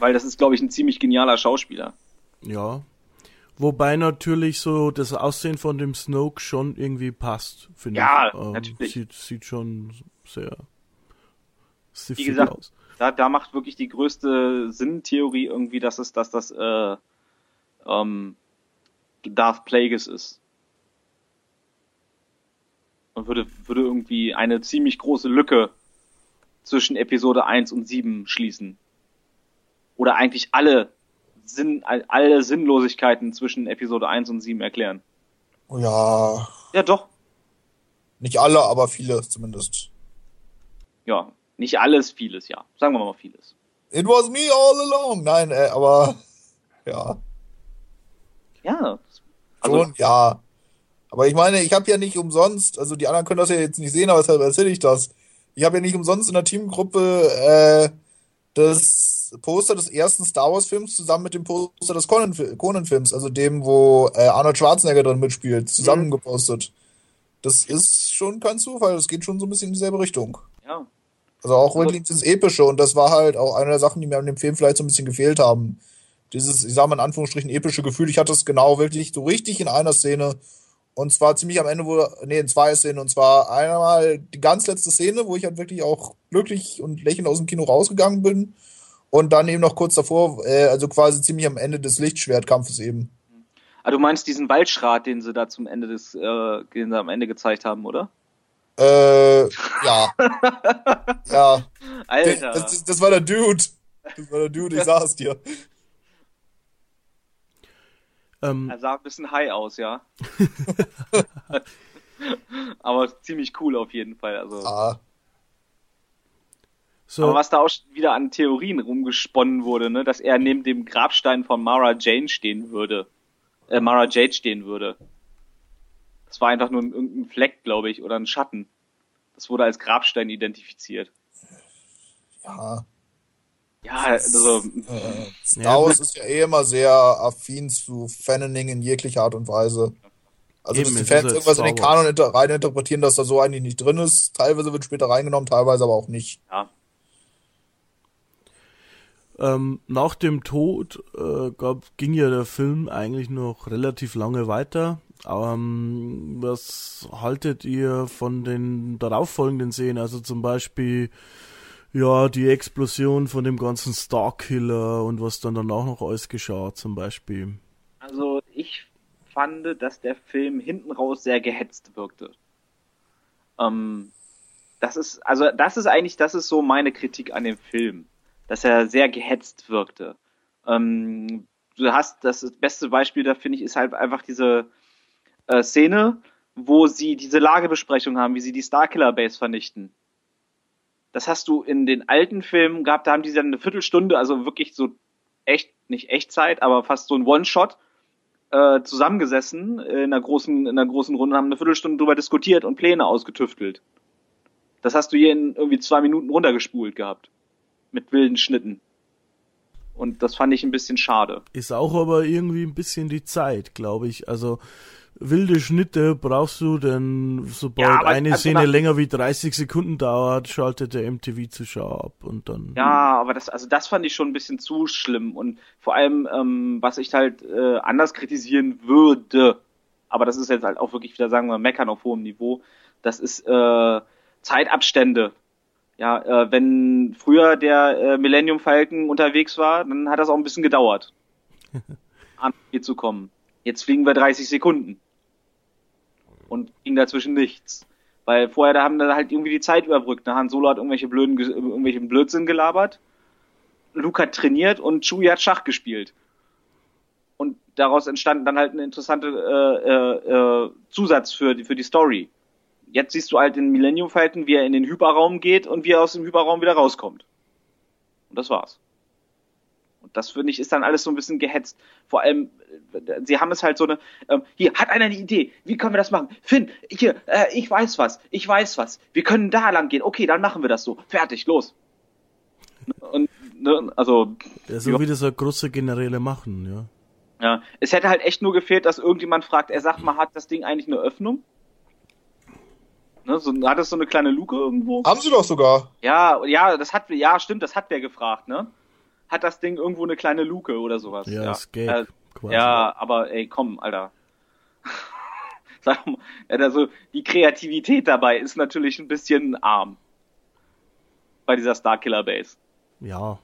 Weil das ist, glaube ich, ein ziemlich genialer Schauspieler.
Ja. Wobei natürlich so das Aussehen von dem Snoke schon irgendwie passt, finde
Ja,
ich. Ähm,
natürlich.
Sieht, sieht schon sehr
Wie gesagt,
aus.
da, da macht wirklich die größte Sinntheorie irgendwie, dass es, dass das äh, ähm, Darth Plagueis ist. Und würde, würde irgendwie eine ziemlich große Lücke zwischen Episode 1 und 7 schließen. Oder eigentlich alle Sinn, all- alle Sinnlosigkeiten zwischen Episode 1 und 7 erklären.
Ja,
Ja, doch.
nicht alle, aber viele zumindest.
Ja. Nicht alles, vieles, ja. Sagen wir mal vieles.
It was me all along. Nein, äh, aber ja,
Ja. Also,
schon, ja. Aber ich meine, ich habe ja nicht umsonst, also die anderen können das ja jetzt nicht sehen, aber deshalb erzähle ich das. Ich habe ja nicht umsonst in der Teamgruppe äh, das Poster des ersten Star Wars Films zusammen mit dem Poster des Conan, Conan Films, also dem, wo äh, Arnold Schwarzenegger drin mitspielt, zusammen gepostet. Das ist schon kein Zufall, das geht schon so ein bisschen in dieselbe Richtung.
ja.
Also auch wirklich dieses Epische und das war halt auch eine der Sachen, die mir an dem Film vielleicht so ein bisschen gefehlt haben. Dieses, ich sag mal in Anführungsstrichen, epische Gefühl. Ich hatte es genau wirklich so richtig in einer Szene und zwar ziemlich am Ende, wo, nee, in zwei Szenen und zwar einmal die ganz letzte Szene, wo ich halt wirklich auch glücklich und lächelnd aus dem Kino rausgegangen bin und dann eben noch kurz davor, äh, also quasi ziemlich am Ende des Lichtschwertkampfes eben.
Ah, du meinst diesen Waldschrat, den sie da zum Ende des, äh, den sie am Ende gezeigt haben, oder?
Äh, ja. ja.
Alter.
Das, das, das war der Dude. Das war der Dude, ich sag's dir.
Ähm,
er sah ein bisschen high aus, ja. Aber ziemlich cool auf jeden Fall. Also.
Ah.
So,
Aber was da auch wieder an Theorien rumgesponnen wurde, ne, dass er neben dem Grabstein von Mara Jane stehen würde. Äh, Mara Jade stehen würde. Das war einfach nur ein, irgendein Fleck, glaube ich, oder ein Schatten. Das wurde als Grabstein identifiziert.
Ja.
Ja, also,
Äh, Star
Ja,
Wars ist ja eh immer sehr affin zu Fananing in jeglicher Art und Weise. Also,
Eben,
dass die Fans
ist halt
irgendwas in den
Star.
Kanon inter rein interpretieren, dass da so eigentlich nicht drin ist. Teilweise wird später reingenommen, teilweise aber auch nicht.
ja.
Ähm, nach dem Tod äh, gab, ging ja der Film eigentlich noch relativ lange weiter. Ähm, was haltet ihr von den darauffolgenden Szenen? Also zum Beispiel ja die Explosion von dem ganzen Starkiller und was dann danach noch alles geschah zum Beispiel.
Also ich fand, dass der Film hinten raus sehr gehetzt wirkte. Ähm, das ist, also das ist eigentlich, das ist so meine Kritik an dem Film, dass er sehr gehetzt wirkte. Ähm, du hast das beste Beispiel da finde ich ist halt einfach diese äh, Szene, wo sie diese Lagebesprechung haben, wie sie die Starkiller Base vernichten. Das hast du in den alten Filmen gehabt, da haben die dann eine Viertelstunde, also wirklich so echt, nicht Echtzeit, aber fast so ein One-Shot äh, zusammengesessen in einer großen, in einer großen Runde, haben eine Viertelstunde drüber diskutiert und Pläne ausgetüftelt. Das hast du hier in irgendwie zwei Minuten runtergespult gehabt. Mit wilden Schnitten. Und das fand ich ein bisschen schade.
Ist auch aber irgendwie ein bisschen die Zeit, glaube ich. Also wilde Schnitte brauchst du, denn sobald
Ja,
eine
also
Szene länger wie 30 Sekunden dauert, schaltet der MTV-Zuschauer ab und dann.
Ja, aber das, also das fand ich schon ein bisschen zu schlimm. Und vor allem, ähm, was ich halt äh, anders kritisieren würde, aber das ist jetzt halt auch wirklich wieder, sagen wir, meckern auf hohem Niveau, das ist äh, Zeitabstände. Ja, äh, wenn früher der äh, Millennium Falcon unterwegs war, dann hat das auch ein bisschen gedauert, an hier zu kommen. Jetzt fliegen wir 30 Sekunden. Und ging dazwischen nichts. Weil vorher, da haben da halt irgendwie die Zeit überbrückt. Ne? Han Solo hat irgendwelche blöden, Ge- irgendwelchen Blödsinn gelabert. Luke hat trainiert und Chewie hat Schach gespielt. Und daraus entstand dann halt ein interessanter äh, äh, äh, Zusatz für die, für die Story. Jetzt siehst du halt den Millennium Falcon, wie er in den Hyperraum geht und wie er aus dem Hyperraum wieder rauskommt. Und das war's. Und das finde ich ist dann alles so ein bisschen gehetzt. Vor allem, äh, sie haben es halt so eine, ähm, hier, hat einer eine Idee, wie können wir das machen? Finn, hier, äh, ich weiß was, ich weiß was, wir können da lang gehen, okay, dann machen wir das so, fertig, los. Und, ne, also,
Ja, so wie das halt große Generäle machen, ja.
ja, es hätte halt echt nur gefehlt, dass irgendjemand fragt, er sagt mal, hat das Ding eigentlich eine Öffnung? Ne, so, hat es so eine kleine Luke irgendwo?
Haben sie doch sogar.
Ja, ja, das hat, ja, stimmt, das hat wer gefragt, ne? Hat das Ding irgendwo eine kleine Luke oder sowas?
Ja, das Gag
Äh,
quasi.
ja, aber ey, komm, Alter. Sag mal, ja, also die Kreativität dabei ist natürlich ein bisschen arm. Bei dieser Starkiller Base.
Ja.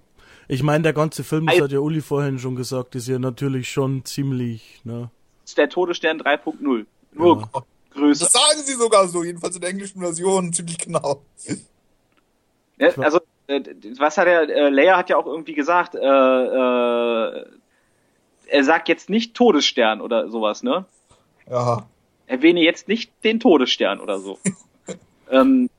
Ich meine, der ganze Film, das hat ja Uli vorhin schon gesagt, ist ja natürlich schon ziemlich, ne?
Ist der Todesstern 3.0. Nur
Ja.
Größer.
Das sagen sie sogar so, jedenfalls in der englischen Version, ziemlich genau.
Ja, also, äh, was hat er, äh, Leia hat ja auch irgendwie gesagt, äh, äh, er sagt jetzt nicht Todesstern oder sowas, ne?
Ja.
Erwähne jetzt nicht den Todesstern oder so. ähm,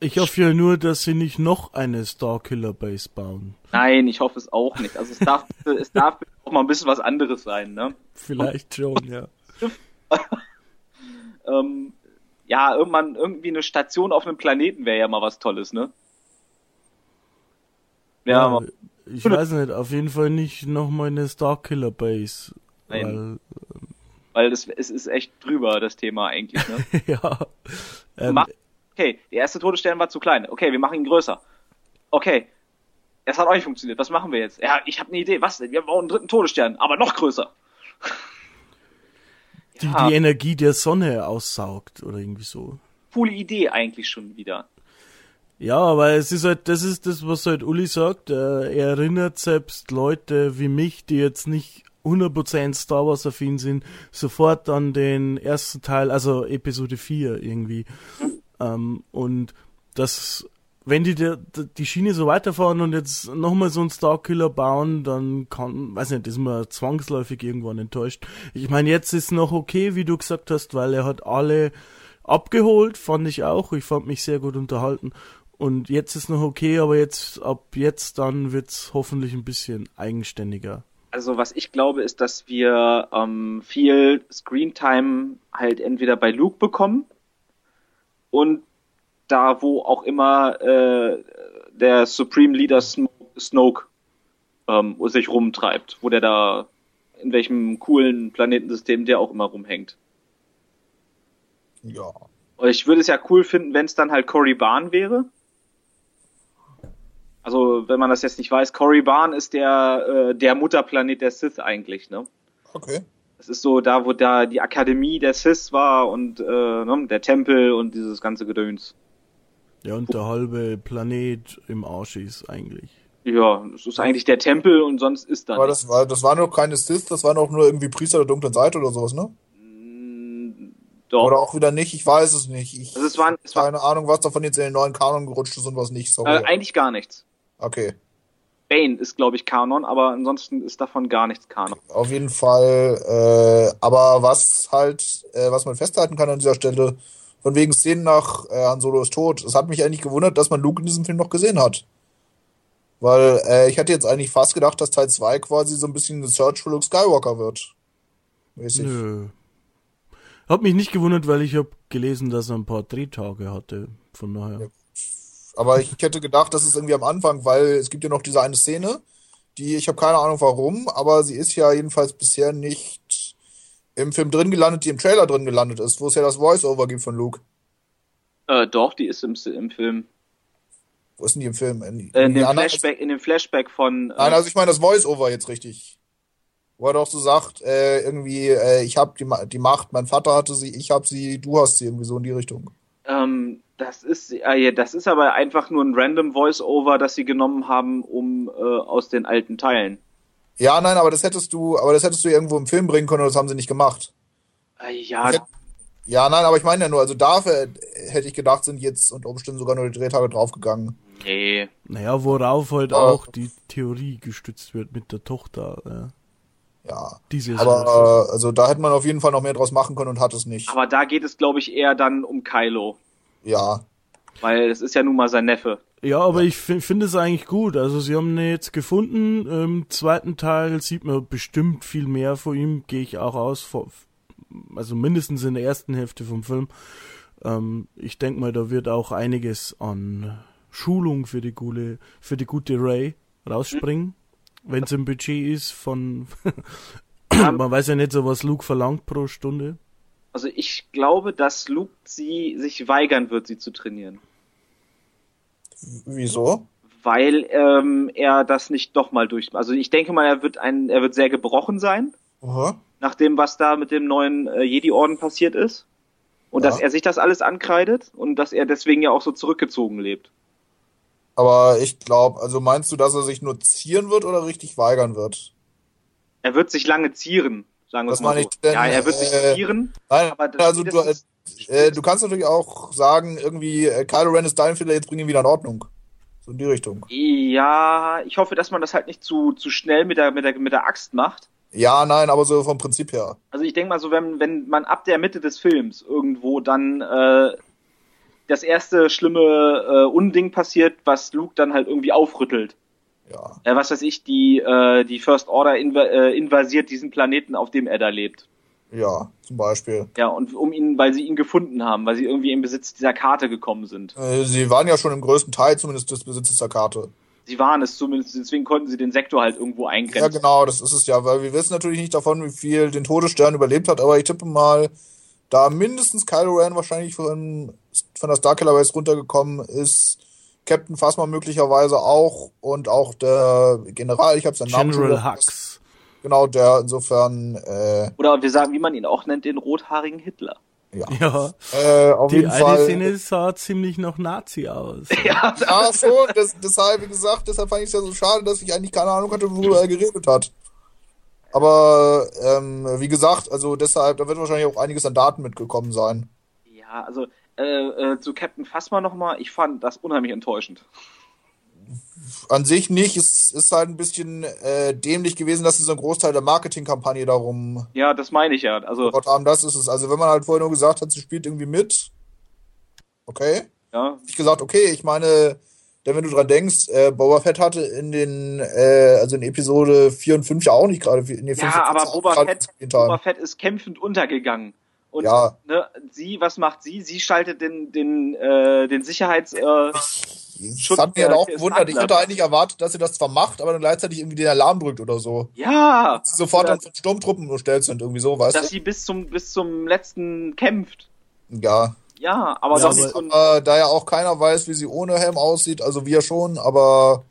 Ich hoffe ja nur, dass sie nicht noch eine Starkiller Base bauen.
nein, ich hoffe es auch nicht. Also es darf, es darf auch mal ein bisschen was anderes sein, ne?
Vielleicht schon, ja.
Ähm, ja, irgendwann irgendwie eine Station auf einem Planeten wäre ja mal was Tolles, ne? Ja, aber-
ich weiß nicht, auf jeden Fall nicht nochmal eine Starkiller Base.
Nein. weil es, es ist echt drüber, das Thema eigentlich, ne?
Weil, ja. Ähm,
Mach- Okay, der erste Todesstern war zu klein. Okay, wir machen ihn größer. Okay, es hat auch nicht funktioniert. Was machen wir jetzt? Ja, ich habe eine Idee. Was denn? Wir bauen einen dritten Todesstern, aber noch größer.
die
Ja.
die Energie der Sonne aussaugt oder irgendwie so.
Coole Idee eigentlich schon wieder.
Ja, aber es ist halt, das ist das, was halt Uli sagt. Äh, er erinnert selbst Leute wie mich, die jetzt nicht 100% Star Wars affin sind, sofort an den ersten Teil, also Episode 4 irgendwie. Ähm, und das, wenn die der, die Schiene so weiterfahren und jetzt nochmal so einen Starkiller bauen, dann kann, weiß nicht, ist man zwangsläufig irgendwann enttäuscht. Ich meine, jetzt ist noch okay, wie du gesagt hast, weil er hat alle abgeholt, fand ich auch. Ich fand mich sehr gut unterhalten. Und jetzt ist noch okay, aber jetzt, ab jetzt dann wird's hoffentlich ein bisschen eigenständiger.
Also was ich glaube, ist, dass wir ähm, viel Screentime halt entweder bei Luke bekommen und da, wo auch immer äh, der Supreme Leader Snoke, ähm, sich rumtreibt, wo der da in welchem coolen Planetensystem der auch immer rumhängt.
Ja.
Ich würde es ja cool finden, wenn es dann halt Cory Barn wäre. Also, wenn man das jetzt nicht weiß, Cory Barn ist der, äh, der Mutterplanet der Sith eigentlich, ne?
Okay.
Es ist so da, wo da die Akademie der Sith war und äh, ne, der Tempel und dieses ganze Gedöns.
Ja, und der halbe Planet im Arsch ist eigentlich.
Ja, es ist eigentlich der Tempel und sonst ist da
Aber
nichts.
das war, das waren noch keine Sith, das waren auch nur irgendwie Priester der dunklen Seite oder sowas, ne?
Mm, Doch.
Oder auch wieder nicht, ich weiß es nicht. Ich
Also es waren, es war
keine Ahnung, was davon jetzt in den neuen Kanon gerutscht ist und was nicht. Sorry.
äh, eigentlich gar nichts.
okay.
Bane ist, glaube ich, Kanon, aber ansonsten ist davon gar nichts Kanon.
Auf jeden Fall, äh, aber was halt, äh, was man festhalten kann an dieser Stelle, von wegen Szenen nach äh, Han Solo ist tot, es hat mich eigentlich gewundert, dass man Luke in diesem Film noch gesehen hat. Weil äh, ich hatte jetzt eigentlich fast gedacht, dass Teil 2 quasi so ein bisschen eine Search für Luke Skywalker wird. Mäßig.
Nö. Hat mich nicht gewundert, weil ich habe gelesen, dass er ein paar Drehtage hatte. Von daher.
Ja. Aber ich hätte gedacht, das ist irgendwie am Anfang, weil es gibt ja noch diese eine Szene, die, ich habe keine Ahnung warum, aber sie ist ja jedenfalls bisher nicht im Film drin gelandet, die im Trailer drin gelandet ist, wo es ja das Voice-Over gibt von Luke.
Äh, doch, die ist im, im Film.
Wo ist denn die im Film? In,
Äh, in, dem
den anderen-
Flashback, in dem Flashback von. Äh,
Nein, also ich meine das Voice-Over jetzt richtig. Wo er doch so sagt, äh, irgendwie, äh, ich habe die, die Macht, mein Vater hatte sie, ich habe sie, du hast sie, irgendwie so in die Richtung.
ähm, das ist, äh, ja, das ist aber einfach nur ein random Voice-Over, das sie genommen haben, um äh, aus den alten Teilen.
Ja, nein, aber das hättest du, aber das hättest du irgendwo im Film bringen können und das haben sie nicht gemacht.
Äh, ja,
Ja, nein, aber ich meine ja nur, also dafür hätte ich gedacht, sind jetzt unter Umständen sogar nur die Drehtage draufgegangen.
nee.
Naja, worauf halt
Ja.
auch die Theorie gestützt wird mit der Tochter. Ja.
Ja.
Dieses
Aber äh, also da hätte man auf jeden Fall noch mehr draus machen können und hat es nicht.
Aber da geht es, glaube ich, eher dann um Kylo.
Ja.
Weil es ist ja nun mal sein Neffe.
Ja, aber ich fi- finde es eigentlich gut. Also sie haben ihn jetzt gefunden. Im zweiten Teil sieht man bestimmt viel mehr von ihm, gehe ich auch aus. Also mindestens in der ersten Hälfte vom Film. Ähm, ich denke mal, da wird auch einiges an Schulung für die gute, für die gute Ray rausspringen. Wenn es im Budget ist von man weiß ja nicht so, was Luke verlangt pro Stunde.
Also ich glaube, dass Luke sie sich weigern wird, sie zu trainieren.
Wieso?
Weil ähm, er das nicht doch mal durch. Also ich denke mal, er wird ein, er wird sehr gebrochen sein,
Aha.
nach dem, was da mit dem neuen äh, Jedi-Orden passiert ist. Und
Ja.
dass er sich das alles ankreidet und dass er deswegen ja auch so zurückgezogen lebt.
Aber ich glaube, also meinst du, dass er sich nur zieren wird oder richtig weigern wird?
Er wird sich lange zieren, sagen wir mal so.
ich denn,
ja, er wird sich
äh,
zieren.
Nein,
Aber das-
also du,
ist-
äh, du kannst natürlich auch sagen, irgendwie, äh, Kylo Ren ist dein Fehler, jetzt bring ihn wieder in Ordnung. So in die Richtung.
Ja, ich hoffe, dass man das halt nicht zu, zu schnell mit der, mit, der, mit der Axt macht.
Ja, nein, aber so vom Prinzip her.
Also ich denke mal so, wenn, wenn man ab der Mitte des Films irgendwo dann äh, das erste schlimme äh, Unding passiert, was Luke dann halt irgendwie aufrüttelt.
Ja.
Äh, was weiß ich, die, äh, die First Order inv äh, invasiert diesen Planeten, auf dem er da lebt.
Ja, zum Beispiel.
Ja, und um ihn, weil sie ihn gefunden haben, weil sie irgendwie im Besitz dieser Karte gekommen sind.
Äh, sie waren ja schon im größten Teil zumindest des Besitzes der Karte.
Sie waren es zumindest, deswegen konnten sie den Sektor halt irgendwo
Ja,
eingrenzen.
genau, das ist es ja, weil wir wissen natürlich nicht davon, wie viel den Todesstern überlebt hat, aber ich tippe mal, da mindestens Kylo Ren wahrscheinlich von, von der Starkiller Base runtergekommen ist, Captain Phasma möglicherweise auch und auch der General, ich habe seinen Namen schon
General Hux.
Genau, der insofern, äh,
Oder wir sagen, wie man ihn auch nennt, den rothaarigen Hitler.
ja.
Ja,
Äh, auf
die
jeden
eine
Fall.
Szene sah ziemlich noch Nazi aus.
Ja,
Ja, schon, das, deshalb, wie gesagt, deshalb fand ich es ja so schade, dass ich eigentlich keine Ahnung hatte, worüber er geredet hat. Aber, ähm, wie gesagt, also deshalb, da wird wahrscheinlich auch einiges an Daten mitgekommen sein.
Ja, also äh, äh, zu Captain Phasma nochmal, ich fand das unheimlich enttäuschend.
An sich nicht, es ist halt ein bisschen äh, dämlich gewesen, dass sie so einen Großteil der Marketingkampagne darum
Ja, das meine ich ja. Also,
haben. Das ist es. Also wenn man halt vorher nur gesagt hat, sie spielt irgendwie mit, okay.
ja,
Ich gesagt, okay, ich meine, denn wenn du dran denkst, äh, Boba Fett hatte in den, äh, also in Episode 4 und 5 ja auch nicht gerade, in den
ja aber Boba Fett. Boba Fett ist kämpfend untergegangen. Und
Ja.
ne, sie, was macht sie? Sie schaltet den, den, äh, den Sicherheits... Äh,
Das hat mich halt auch gewundert. Ich hatte eigentlich erwartet, dass sie das zwar macht, aber dann gleichzeitig irgendwie den Alarm drückt oder so.
ja,
Sie sofort dann von Sturmtruppen bestellt sind, irgendwie so, weißt
dass sie bis zum, bis zum letzten kämpft.
du? Ja.
Ja, aber
Ja,
doch
aber-
nicht so ein,
Äh, da ja auch keiner weiß, wie sie ohne Helm aussieht, also wir schon, aber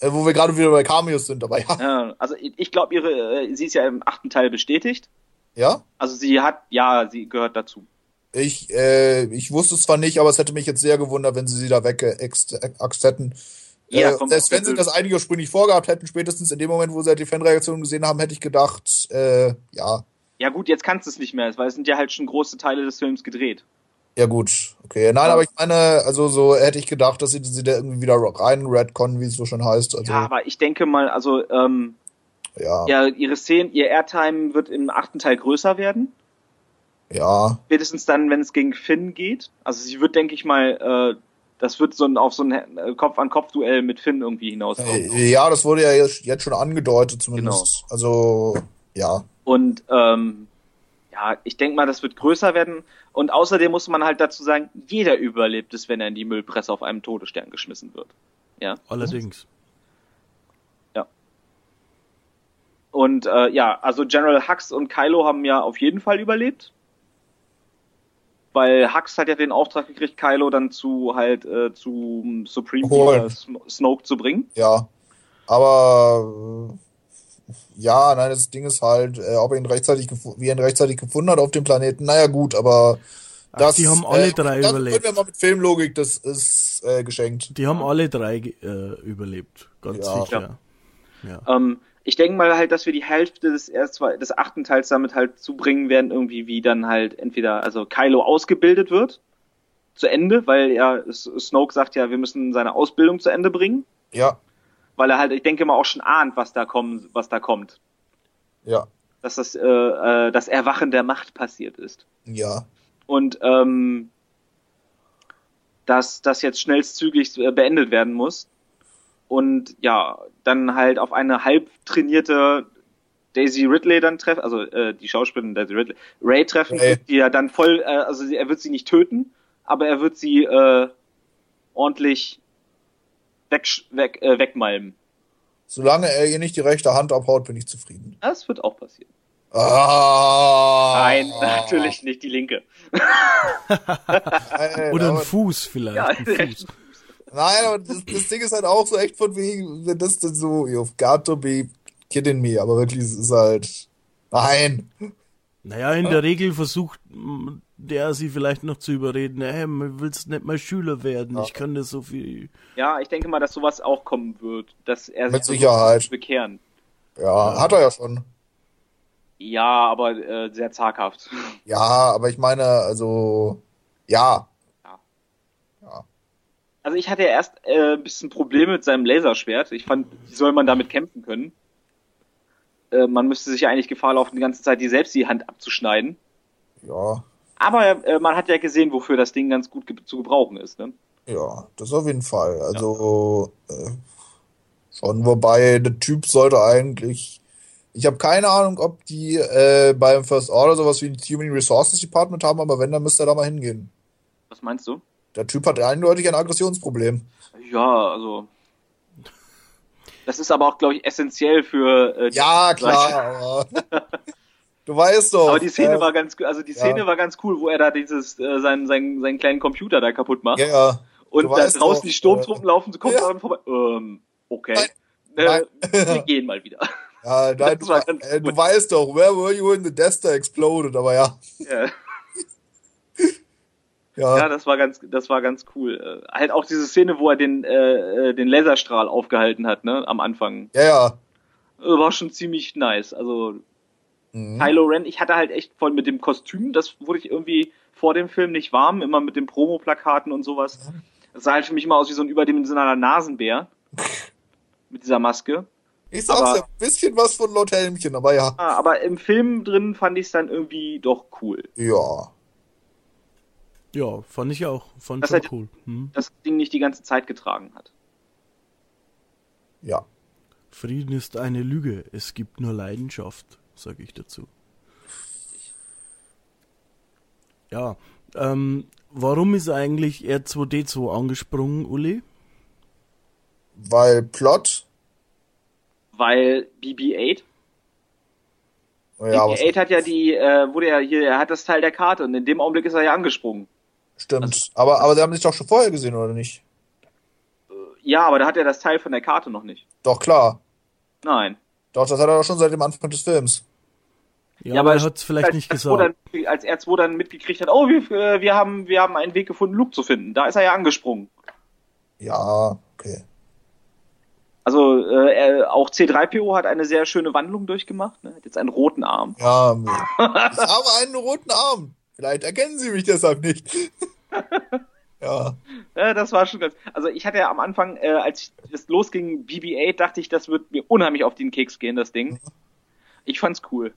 äh, wo wir gerade wieder bei Cameos sind, aber ja.
ja, also ich, ich glaube, ihre, äh, sie ist ja im achten Teil bestätigt.
Ja?
Also sie hat, ja, sie gehört dazu.
Ich, äh, ich wusste es zwar nicht, aber es hätte mich jetzt sehr gewundert, wenn sie sie da weggeaxt hätten.
Ja,
äh, selbst wenn sie das eigentlich ursprünglich vorgehabt hätten, spätestens in dem Moment, wo sie halt die Fanreaktion gesehen haben, hätte ich gedacht, äh, ja,
Ja gut, jetzt kannst du es nicht mehr, weil es sind ja halt schon große Teile des Films gedreht.
ja gut, okay. Nein,
Ja.
aber ich meine, also so hätte ich gedacht, dass sie, sie da irgendwie wieder rein Redcon, wie es so schon heißt. Also,
Ja, aber ich denke mal, also ähm,
ja,
ja, ihre Szenen, ihr Airtime wird im achten Teil größer werden.
ja,
Spätestens dann, wenn es gegen Finn geht. Also sie wird, denke ich mal, äh, das wird so ein, auf so ein äh, Kopf-an-Kopf-Duell mit Finn irgendwie hinauslaufen.
Äh, ja, das wurde ja jetzt jetzt schon angedeutet zumindest.
Genau.
Also, ja.
Und ähm, ja, ich denke mal, das wird größer werden. Und außerdem muss man halt dazu sagen, jeder überlebt es, wenn er in die Müllpresse auf einem Todesstern geschmissen wird. Ja.
Allerdings.
Und äh, ja, also General Hux und Kylo haben ja auf jeden Fall überlebt. Weil Hux hat ja den Auftrag gekriegt, Kylo dann zu halt äh, zu Supreme. Leader Snoke zu bringen.
Ja. Aber äh, ja, nein, das Ding ist halt, äh, ob er ihn rechtzeitig wie er ihn rechtzeitig gefunden hat auf dem Planeten, naja gut, aber
Ach,
das,
die haben alle
äh,
drei
das
überlebt.
können wir mal mit Filmlogik, das ist äh, geschenkt.
Die haben alle drei äh, überlebt, ganz
Ja.
sicher. Ja.
Ähm, ich denke mal halt, dass wir die Hälfte des erst zwei, des achten Teils damit halt zubringen werden, irgendwie wie dann halt entweder also Kylo ausgebildet wird zu Ende, weil ja Snoke sagt ja, wir müssen seine Ausbildung zu Ende bringen,
Ja,
weil er halt, ich denke mal auch schon ahnt, was da kommen, was da kommt,
ja,
dass das äh, äh, das Erwachen der Macht passiert ist.
Ja.
und ähm, dass das jetzt schnellstzügig äh, beendet werden muss und ja, dann halt auf eine halb trainierte Daisy Ridley dann treffen, also äh, die Schauspielerin Daisy Ridley, Ray treffen,
Ray.
die ja dann voll, äh, also er wird sie nicht töten, aber er wird sie äh, ordentlich weg, weg, äh, wegmalmen.
Solange er ihr nicht die rechte Hand abhaut, bin ich zufrieden.
Das wird auch passieren.
Ah,
Nein, natürlich nicht die linke.
Nein,
Oder ein Fuß vielleicht.
Ja,
ein Fuß.
nein, aber das, das Ding ist halt auch so echt von wegen, wenn das dann so, you've got to be kidding me, aber wirklich, es ist halt, nein.
Naja, in der Regel versucht der sie vielleicht noch zu überreden, hey, willst nicht mal Schüler werden?
Ja.
Ich kann das so viel.
Ja, ich denke mal, dass sowas auch kommen wird, dass er
Mit
sich
Sicherheit.
bekehren.
Ja, hat er ja schon.
Ja, aber äh, sehr zaghaft.
Ja, aber ich meine, also, ja.
Also ich hatte ja erst äh, ein bisschen Probleme mit seinem Laserschwert. Ich fand, wie soll man damit kämpfen können? Äh, man müsste sich ja eigentlich Gefahr laufen, die ganze Zeit die selbst die Hand abzuschneiden.
Ja,
Aber äh, man hat ja gesehen, wofür das Ding ganz gut ge zu gebrauchen ist. Ne?
ja, das auf jeden Fall. Also, äh, schon, wobei der Typ sollte eigentlich. Ich habe keine Ahnung, ob die äh, beim First Order sowas wie ein Human Resources Department haben, aber wenn, dann müsste er da mal hingehen.
Was meinst du?
Der Typ hat eindeutig ein Aggressionsproblem.
Ja, also. Das ist aber auch, glaube ich, essentiell für. Äh,
Ja, klar, du weißt doch.
Aber die Szene
äh,
war ganz, also die Szene
ja.
war ganz cool, wo er da dieses, äh, seinen, seinen, seinen kleinen Computer da kaputt macht.
Ja, ja.
Und da draußen
doch,
die Sturmtruppen laufen, so kommt
ja.
vorbei. Ähm, okay.
Nein.
Äh, wir gehen mal wieder.
Ja, nein, du, äh, du weißt doch, where were you when the Death Star exploded? Aber ja,
Ja,
ja,
ja, das war ganz, das war ganz cool. Äh, halt auch diese Szene, wo er den, äh, äh, den Laserstrahl aufgehalten hat, ne, am Anfang.
ja, ja.
Äh, War schon ziemlich nice. Also
Mhm.
Kylo Ren, ich hatte halt echt voll mit dem Kostüm, das wurde ich irgendwie vor dem Film nicht warm, immer mit den Promo-Plakaten und sowas. Das sah halt für mich immer aus wie so ein überdimensionaler Nasenbär. mit dieser Maske.
Ich sag's
aber-
ja, ein bisschen was von Lord Helmchen, aber ja.
Ah, aber im Film drin fand ich es dann irgendwie doch cool.
Ja.
Ja, fand ich auch. Fand
Das
schon
hat-
cool. Hm.
Dass das Ding nicht die ganze Zeit getragen hat.
Ja.
Frieden ist eine Lüge. Es gibt nur Leidenschaft, sage ich dazu. Ja, ähm, warum ist eigentlich R2D2 angesprungen, Uli?
Weil Plot.
Weil BB-8,
Ja, was
BB-8 hat ja die, äh, wurde ja hier, er hat das Teil der Karte und in dem Augenblick ist er ja angesprungen.
Stimmt. aber, aber sie haben sich doch schon vorher gesehen, oder nicht?
Ja, aber da hat er das Teil von der Karte noch nicht.
Doch, klar.
Nein.
Doch, das hat er doch schon seit dem Anfang des Films.
Ja, aber er hat es vielleicht
als,
nicht
als
gesagt.
R2 Dann, als R2 dann mitgekriegt hat, oh, wir, äh, wir, haben, wir haben einen Weg gefunden, Luke zu finden. Da ist er ja angesprungen.
Ja, okay.
Also äh, er, auch C3PO hat eine sehr schöne Wandlung durchgemacht. Ne? Hat jetzt einen roten Arm.
Ja, ich habe einen roten Arm. Vielleicht erkennen sie mich deshalb nicht. Ja.
Ja, das war schon ganz. Also ich hatte ja am Anfang, äh, als es losging, BB-8, dachte ich, das wird mir unheimlich auf den Keks gehen, das Ding. Ich fand's cool.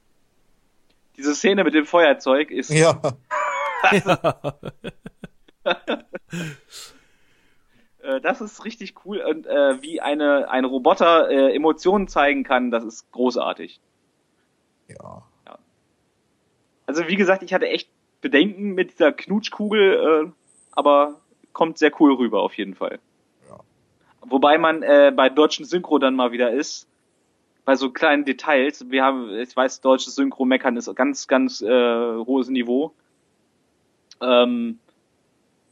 Diese Szene mit dem Feuerzeug ist.
Ja.
Äh, das ist richtig cool und äh, wie eine ein Roboter äh, Emotionen zeigen kann, das ist großartig.
Ja.
Also wie gesagt, ich hatte echt Bedenken mit dieser Knutschkugel, äh, aber kommt sehr cool rüber auf jeden Fall.
Ja.
Wobei man äh, bei deutschen Synchro dann mal wieder ist, bei so kleinen Details. Wir haben, ich weiß, deutsches Synchro-Meckern ist ganz, ganz äh, hohes Niveau. Ähm,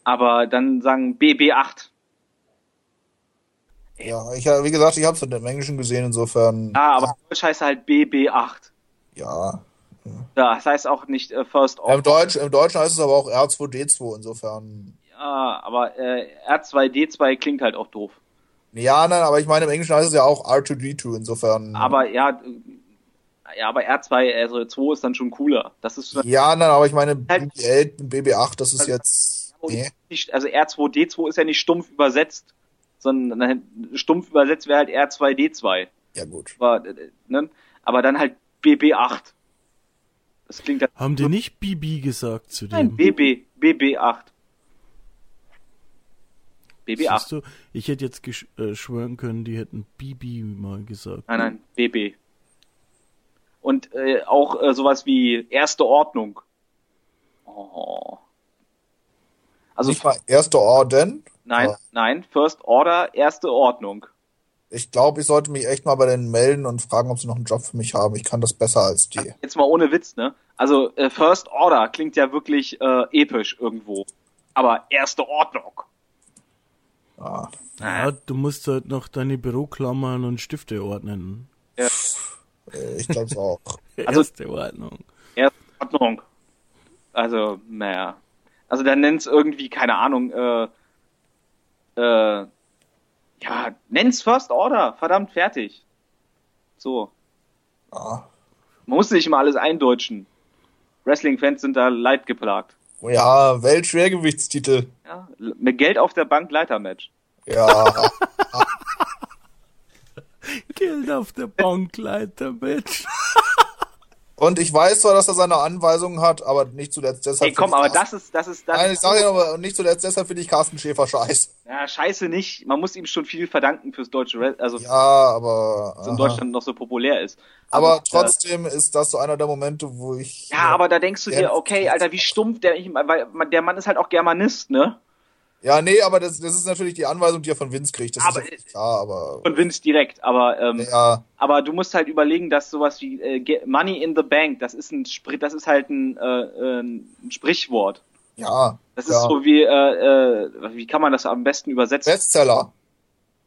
aber dann sagen BB8.
Ja, ich, wie gesagt, ich habe es in dem Englischen gesehen, insofern.
Ja, aber Deutsch heißt halt BB8.
Ja.
Ja, das heißt auch nicht äh, First
Ja, Im,
Order.
Deutsch, Im Deutschen heißt es aber auch R2D2, insofern.
Ja, aber äh, R2D2 klingt halt auch doof.
Ja, nein, aber ich meine, im Englischen heißt es ja auch R2D2, insofern.
Aber ja, ja, aber R2, also 2 ist dann schon cooler. Das ist
Ja, nein, aber ich meine,
Halt-
BB8 und BB8, das ist
Also-
jetzt. Nee.
nicht, also R2D2 ist ja nicht stumpf übersetzt, sondern stumpf übersetzt wäre halt R2D2.
Ja, gut.
Aber, äh, ne? aber dann halt BB8. Das klingt.
Haben die nicht Bibi gesagt zu
Nein,
dem?
BB, BB8. BB8.
Siehst du, ich hätte jetzt gesch- äh, schwören können, die hätten Bibi mal gesagt.
Nein, nein, BB. Und äh, auch äh, sowas wie erste Ordnung. Oh. Also
Nicht mal erste Orden.
nein,
Ja.
nein, First Order, erste Ordnung.
Ich glaube, ich sollte mich echt mal bei denen melden und fragen, ob sie noch einen Job für mich haben. Ich kann das besser als die.
Jetzt mal ohne Witz, ne? Also äh, First Order klingt ja wirklich äh, episch irgendwo. Aber erste Ordnung.
Ja.
Ja, du musst halt noch deine Büroklammern und Stifte ordnen.
Äh, Ich glaube es auch.
Also-
Erste Ordnung.
Erste Ordnung. Also, naja. Also dann nenn's irgendwie, keine Ahnung, äh, äh, ja, nenn's First Order, verdammt, fertig. So.
Ja.
Man muss nicht mal alles eindeutschen. Wrestling-Fans sind da leidgeplagt.
Ja, Weltschwergewichtstitel.
Ja, mit Geld auf der Bank Leitermatch.
Ja.
Geld auf der Bankleiter, Bitch.
Und ich weiß zwar, dass er seine Anweisungen hat, aber nicht zuletzt deshalb.
Ey, komm, aber das ist, das ist, das
Nein, ich sage ja aber nicht zuletzt deshalb finde ich Carsten Schäfer scheiße.
ja, scheiße nicht. Man muss ihm schon viel verdanken fürs deutsche Wrestling, also
Ja, aber.
in. Deutschland noch so populär ist.
Aber
äh,
trotzdem ist das so einer der Momente, wo ich.
Ja, aber da denkst du
Ja.
dir, okay, Alter, wie stumpf der, ich, weil der Mann ist halt auch Germanist, ne?
Ja, nee, aber das, das ist natürlich die Anweisung, die er von Vince kriegt. Das
Aber-
ist klar, aber.
Von Vince direkt, aber ähm,
Ja,
aber du musst halt überlegen, dass sowas wie äh, Money in the Bank, das ist ein Spr das ist halt ein, äh, äh, ein Sprichwort.
ja.
Das
ja.
ist so wie äh, äh, wie kann man das am besten übersetzen?
Bestseller.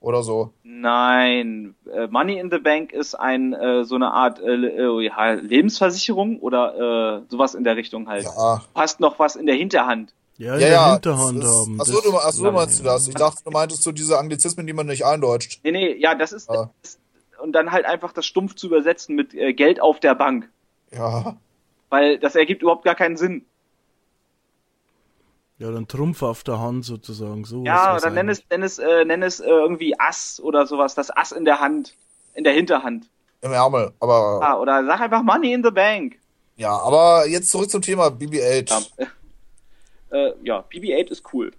Oder so.
Nein, äh, Money in the Bank ist ein äh, so eine Art äh, Lebensversicherung oder äh, sowas in der Richtung halt.
Ja.
Hast noch was in der Hinterhand.
Ja, in
Ja,
der
ja.
Hinterhand
das ist-
haben.
Achso, du, achso,
Ja,
meinst du
ja.
das? Ich dachte, du meintest so diese Anglizismen, die man nicht eindeutscht.
Nee, nee, ja, das ist,
Ah.
das, und dann halt einfach das stumpf zu übersetzen mit äh, Geld auf der Bank.
Ja.
Weil das ergibt überhaupt gar keinen Sinn.
Ja, dann Trumpf auf der Hand sozusagen. So
Ja,
das
nenn es, nenn es, äh, nenn es äh, irgendwie Ass oder sowas, das Ass in der Hand, in der Hinterhand.
Im Ärmel. Aber.
Ah, oder sag einfach Money in the Bank.
Ja, aber jetzt zurück zum Thema BB-8.
Ja, äh, ja BB-8 ist cool.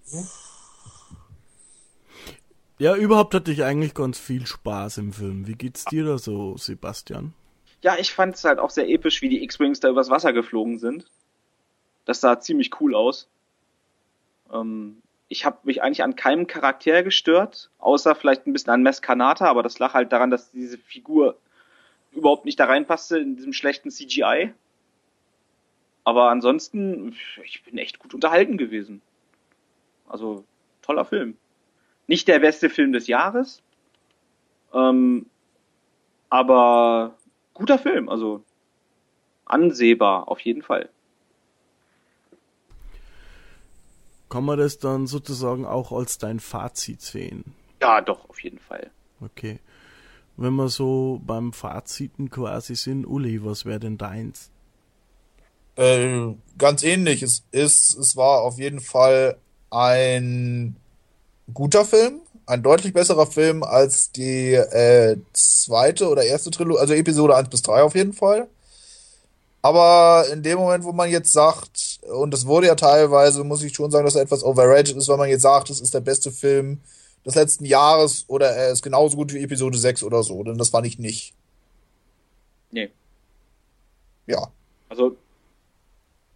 Ja, überhaupt hatte ich eigentlich ganz viel Spaß im Film. Wie geht's dir da so, Sebastian?
Ja, ich fand es halt auch sehr episch, wie die X-Wings da übers Wasser geflogen sind. Das sah ziemlich cool aus. Ähm, ich habe mich eigentlich an keinem Charakter gestört, außer vielleicht ein bisschen an Mess Kanata, aber das lag halt daran, dass diese Figur überhaupt nicht da reinpasste in diesem schlechten CGI. Aber ansonsten, ich bin echt gut unterhalten gewesen. Also, toller Film. Nicht der beste Film des Jahres, ähm, aber guter Film, also ansehbar auf jeden Fall.
Kann man das dann sozusagen auch als dein Fazit sehen?
Ja, doch, auf jeden Fall.
Okay. Wenn wir so beim Faziten quasi sind, Uli, was wäre denn deins?
Äh, ganz ähnlich. Es ist, es war auf jeden Fall ein guter Film, ein deutlich besserer Film als die äh, zweite oder erste Trilogie, also Episode 1 bis 3 auf jeden Fall. Aber in dem Moment, wo man jetzt sagt, und das wurde ja teilweise, muss ich schon sagen, dass er etwas overrated ist, weil man jetzt sagt, es ist der beste Film des letzten Jahres oder er ist genauso gut wie Episode 6 oder so, denn das fand ich nicht.
Nee.
Ja.
Also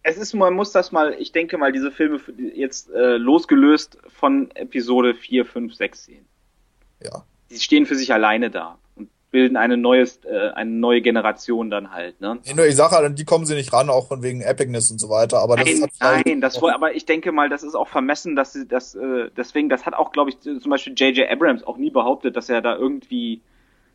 es ist, man muss das mal, ich denke mal, diese Filme jetzt äh, losgelöst von Episode 4, 5, 6 sehen.
Ja.
Die stehen für sich alleine da. Und bilden eine neues, äh, eine neue Generation dann halt, ne?
Nee, ich sage halt, die kommen sie nicht ran, auch von wegen Epicness und so weiter. Aber das
nein,
vielleicht-
nein, das wohl, aber ich denke mal, das ist auch vermessen, dass sie das, äh, deswegen, das hat auch, glaube ich, zum Beispiel J.J. Abrams auch nie behauptet, dass er da irgendwie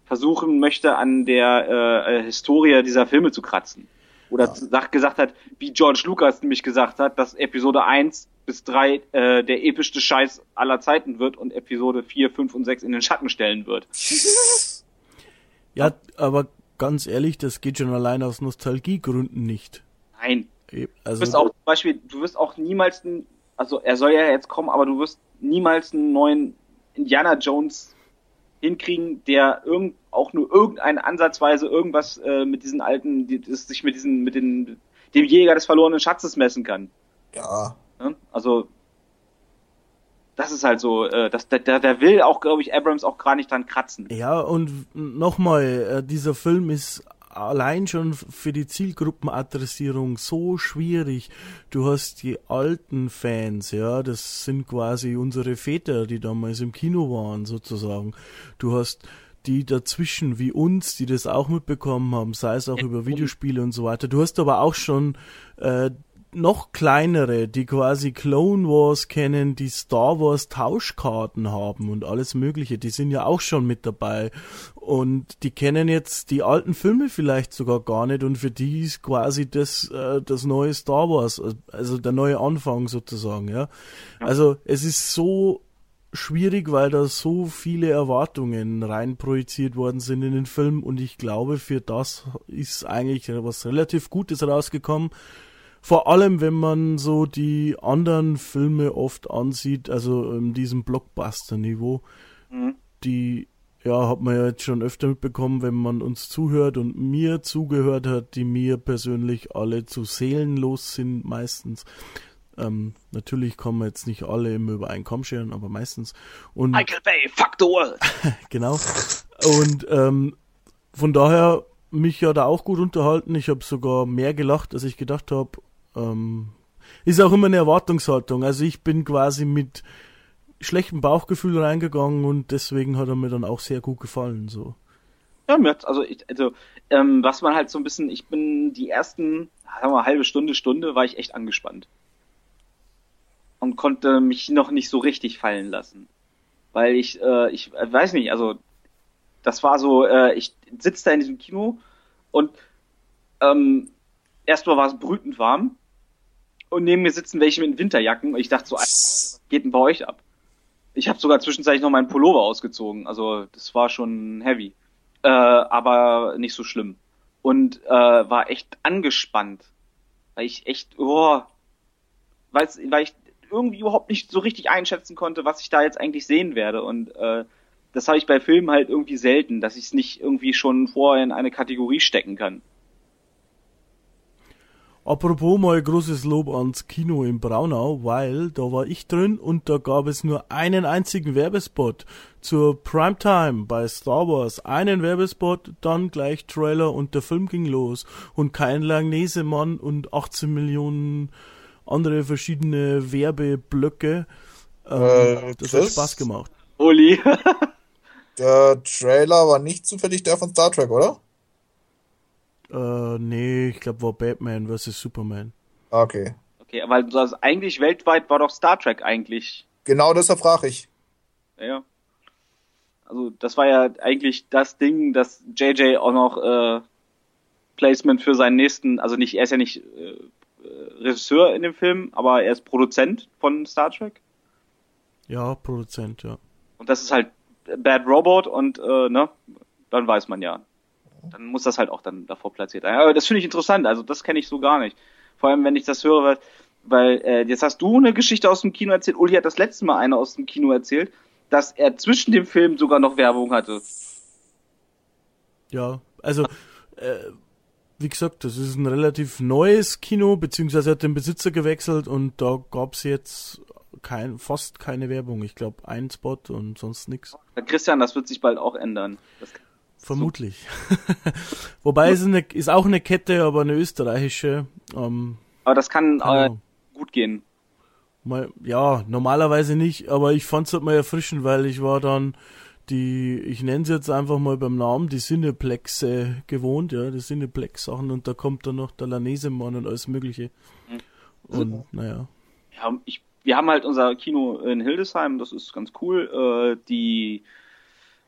versuchen möchte, an der äh, äh, Historie dieser Filme zu kratzen. Oder sag, gesagt hat, wie George Lucas nämlich gesagt hat, dass Episode 1 bis 3 äh, der epischste Scheiß aller Zeiten wird und Episode 4, 5 und 6 in den Schatten stellen wird.
Ja, aber ganz ehrlich, das geht schon allein aus Nostalgiegründen nicht.
Nein,
E-
Du
Also,
wirst auch zum Beispiel, du wirst auch niemals einen, also er soll ja jetzt kommen, aber du wirst niemals einen neuen Indiana Jones hinkriegen, der irgend, auch nur irgendeine Ansatzweise irgendwas äh, mit diesen alten, die, das sich mit diesen, mit den, dem Jäger des verlorenen Schatzes messen kann.
Ja.
Ne? Also das ist halt so, äh, das, der, der der will auch, glaube ich, Abrams auch gar nicht dran kratzen.
ja, und nochmal, äh, dieser Film ist allein schon für die Zielgruppenadressierung so schwierig. Du hast die alten Fans, ja, das sind quasi unsere Väter, die damals im Kino waren, sozusagen. Du hast die dazwischen wie uns, die das auch mitbekommen haben, sei es auch über Videospiele und so weiter. Du hast aber auch schon äh, noch kleinere, die quasi Clone Wars kennen, die Star Wars Tauschkarten haben und alles Mögliche, die sind ja auch schon mit dabei. Und die kennen jetzt die alten Filme vielleicht sogar gar nicht und für die ist quasi das, äh, das neue Star Wars, also der neue Anfang sozusagen, ja. Also es ist so schwierig, weil da so viele Erwartungen rein projiziert worden sind in den Film und ich glaube, für das ist eigentlich was relativ Gutes rausgekommen. Vor allem, wenn man so die anderen Filme oft ansieht, also in diesem Blockbuster-Niveau,
Mhm.
die ja, hat man ja jetzt schon öfter mitbekommen, wenn man uns zuhört und mir zugehört hat, die mir persönlich alle zu seelenlos sind meistens. Ähm, natürlich kommen jetzt nicht alle immer über einen Kamm scheren, aber meistens. Und
Michael Bay, fuck the world.
genau. Und ähm, von daher mich ja da auch gut unterhalten. Ich habe sogar mehr gelacht, als ich gedacht habe. Ähm, ist auch immer eine Erwartungshaltung. Also ich bin quasi mit schlechtem Bauchgefühl reingegangen und deswegen hat er mir dann auch sehr gut gefallen. So.
Ja, mir hat's, also, ich, also ähm, was man halt so ein bisschen, ich bin die ersten, sagen wir mal, halbe Stunde, Stunde, war ich echt angespannt. Und konnte mich noch nicht so richtig fallen lassen. Weil ich, äh, ich äh, weiß nicht, also das war so, äh, ich sitze da in diesem Kino und ähm, erstmal war es brütend warm und neben mir sitzen welche mit Winterjacken und ich dachte so, Alter, was geht denn bei euch ab? Ich habe sogar zwischenzeitlich noch meinen Pullover ausgezogen, also das war schon heavy äh, aber nicht so schlimm. Und äh, war echt angespannt, weil ich echt, oh, weil ich irgendwie überhaupt nicht so richtig einschätzen konnte, was ich da jetzt eigentlich sehen werde. Und äh, das habe ich bei Filmen halt irgendwie selten, dass ich es nicht irgendwie schon vorher in eine Kategorie stecken kann.
Apropos mal großes Lob ans Kino in Braunau, weil da war ich drin und da gab es nur einen einzigen Werbespot zur Primetime bei Star Wars. Einen Werbespot, dann gleich Trailer und der Film ging los und kein Langnesemann und 18 Millionen andere verschiedene Werbeblöcke. Ähm,
Äh,
das hat
Chris?
Spaß gemacht.
Uli,
Der Trailer war nicht zufällig der von Star Trek, oder?
Äh, nee, ich glaube war Batman vs. Superman.
Ah, Okay.
okay, weil das eigentlich weltweit war doch Star Trek eigentlich
Genau deshalb frage ich.
Ja. Also das war ja eigentlich das Ding, dass JJ auch noch äh, Placement für seinen nächsten, also nicht, er ist ja nicht äh, Regisseur in dem Film, aber er ist Produzent von Star Trek.
Ja, Produzent, ja.
Und das ist halt Bad Robot und äh, ne, dann weiß man ja. Dann muss das halt auch dann davor platziert sein. Aber das finde ich interessant, also das kenne ich so gar nicht. Vor allem, wenn ich das höre, weil, weil äh, jetzt hast du eine Geschichte aus dem Kino erzählt, Uli hat das letzte Mal eine aus dem Kino erzählt, dass er zwischen dem Film sogar noch Werbung hatte.
Ja, also, äh, wie gesagt, das ist ein relativ neues Kino, beziehungsweise er hat den Besitzer gewechselt und da gab's jetzt kein, fast keine Werbung. Ich glaube, ein Spot und sonst nix.
Christian, das wird sich bald auch ändern.
Vermutlich. Wobei es ist, eine, ist auch eine Kette, aber eine österreichische. Ähm,
aber das kann äh, gut gehen.
mal, ja, normalerweise nicht, aber ich fand's halt mal erfrischend, weil ich war dann die, ich nenne sie jetzt einfach mal beim Namen, die Cineplexe gewohnt, ja, die Cineplex-Sachen und da kommt dann noch der Lanesemann und alles Mögliche.
Mhm.
Und naja.
Ja, ich, wir haben halt unser Kino in Hildesheim, das ist ganz cool. Äh, die,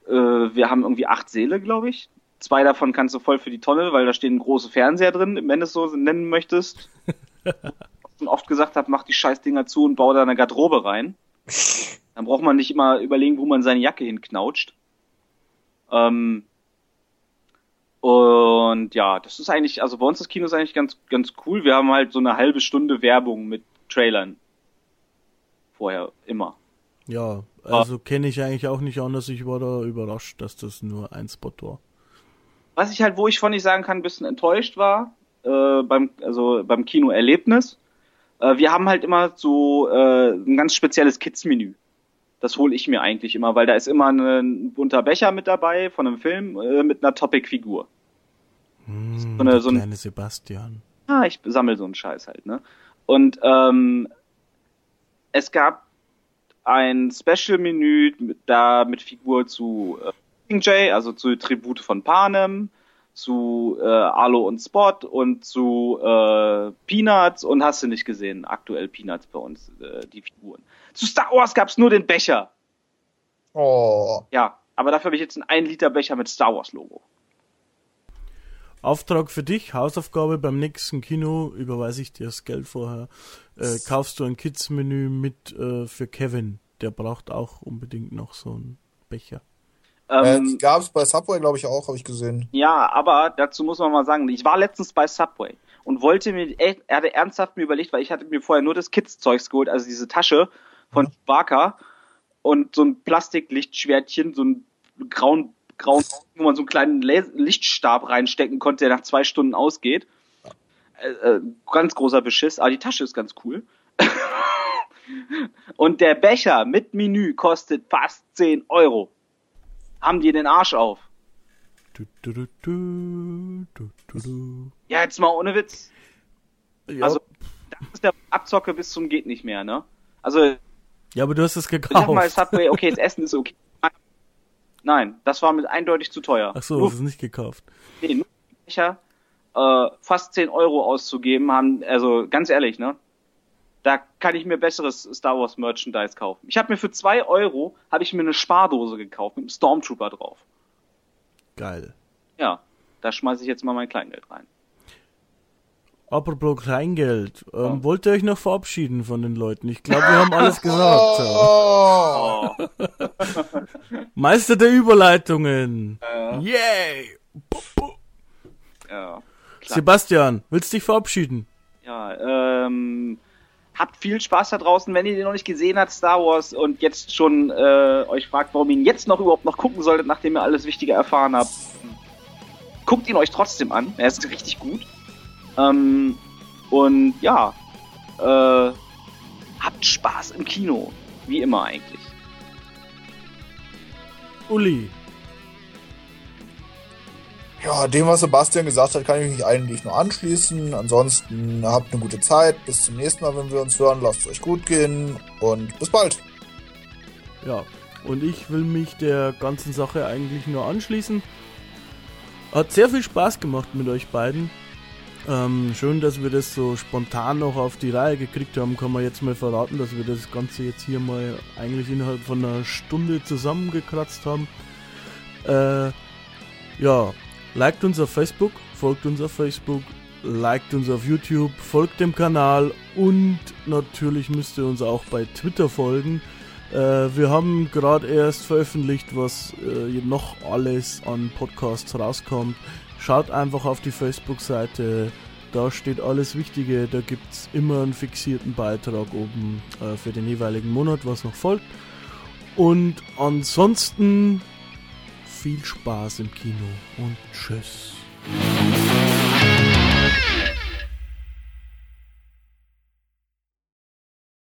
äh, wir haben irgendwie acht Säle, glaube ich. Zwei davon kannst du voll für die Tonne, weil da stehen große Fernseher drin, wenn du es so nennen möchtest. schon oft gesagt habe, mach die Scheißdinger zu und baue da eine Garderobe rein. Dann braucht man nicht immer überlegen, wo man seine Jacke hinknautscht. Ähm, und ja, das ist eigentlich, also bei uns das Kino ist eigentlich ganz, ganz cool. Wir haben halt so eine halbe Stunde Werbung mit Trailern. Vorher, immer.
Ja, also kenne ich eigentlich auch nicht anders. Ich war da überrascht, dass das nur ein Spot war.
Was ich halt, wo ich von nicht sagen kann, ein bisschen enttäuscht war, äh, beim, also beim Kinoerlebnis, äh, wir haben halt immer so äh, ein ganz spezielles Kids-Menü. Das hole ich mir eigentlich immer, weil da ist immer ein bunter Becher mit dabei von einem Film äh, mit einer Topic-Figur.
Hm,
So eine- so ein-
kleine Sebastian.
Ah, ich sammle so einen Scheiß halt, ne? Und ähm, es gab ein Special-Menü mit, da mit Figur zu äh, King J, also zu Tribute von Panem, zu äh, Arlo und Spot und zu äh, Peanuts und hast du nicht gesehen, aktuell Peanuts bei uns, äh, die Figuren. Zu Star Wars gab's nur den Becher.
Oh.
Ja, aber dafür habe ich jetzt einen 1 Liter Becher mit Star Wars Logo.
Auftrag für dich, Hausaufgabe beim nächsten Kino, überweise ich dir das Geld vorher. Äh, kaufst du ein Kids-Menü mit äh, für Kevin. Der braucht auch unbedingt noch so einen Becher.
Äh,
Ähm,
die gab es bei Subway, glaube ich, auch, habe ich gesehen.
Ja, aber dazu muss man mal sagen, ich war letztens bei Subway und wollte mir, echt- er hatte ernsthaft mir überlegt, weil ich hatte mir vorher nur das Kids-Zeugs geholt, also diese Tasche von Chewbacca und so ein Plastiklichtschwertchen, so ein grauen, grauen, wo man so einen kleinen Lichtstab reinstecken konnte, der nach zwei Stunden ausgeht. Äh, äh, ganz großer Beschiss, aber die Tasche ist ganz cool. und der Becher mit Menü kostet fast 10 Euro. Haben die den Arsch auf?
Du, du, du, du, du, du, du.
Ja, jetzt mal ohne Witz.
Ja,
Also, das ist der Abzocke bis zum geht nicht mehr, ne? Also,
ja, aber du hast es
ich hab mal
gekauft.
Subway, okay, das Essen ist okay. Nein, das war mir eindeutig zu teuer.
Ach so,
nur,
hast es nicht gekauft.
nee, nur Becher, äh, fast 10 Euro auszugeben, haben, also ganz ehrlich, ne? Da kann ich mir besseres Star Wars Merchandise kaufen. Ich habe mir für 2 Euro, habe ich mir eine Spardose gekauft mit einem Stormtrooper drauf.
Geil.
Ja, da schmeiße ich jetzt mal mein Kleingeld rein.
Apropos Kleingeld, ähm,
Ja.
wollt ihr euch noch verabschieden von den Leuten? Ich glaube, wir haben alles gesagt.
Oh.
Oh,
Meister der Überleitungen.
äh,
Yay!
ja. Klar.
Sebastian, willst dich verabschieden?
Ja, ähm, habt viel Spaß da draußen, wenn ihr den noch nicht gesehen habt, Star Wars, und jetzt schon äh, euch fragt, warum ihr ihn jetzt noch überhaupt noch gucken solltet, nachdem ihr alles Wichtige erfahren habt. Guckt ihn euch trotzdem an, er ist richtig gut. Ähm, und ja, äh, habt Spaß im Kino, wie immer eigentlich.
Uli.
Ja, dem, was Sebastian gesagt hat, kann ich mich eigentlich nur anschließen. Ansonsten habt eine gute Zeit. Bis zum nächsten Mal, wenn wir uns hören. Lasst es euch gut gehen und bis bald.
Ja, und ich will mich der ganzen Sache eigentlich nur anschließen. Hat sehr viel Spaß gemacht mit euch beiden. Ähm, schön, dass wir das so spontan noch auf die Reihe gekriegt haben. Kann man jetzt mal verraten, dass wir das Ganze jetzt hier mal eigentlich innerhalb von einer Stunde zusammengekratzt haben. Äh, ja, liked uns auf Facebook, folgt uns auf Facebook, liked uns auf YouTube, folgt dem Kanal und natürlich müsst ihr uns auch bei Twitter folgen. Äh, wir haben gerade erst veröffentlicht, was äh, noch alles an Podcasts rauskommt. Schaut einfach auf die Facebook-Seite, da steht alles Wichtige. Da gibt es immer einen fixierten Beitrag oben äh, für den jeweiligen Monat, was noch folgt. Und ansonsten viel Spaß im Kino und tschüss.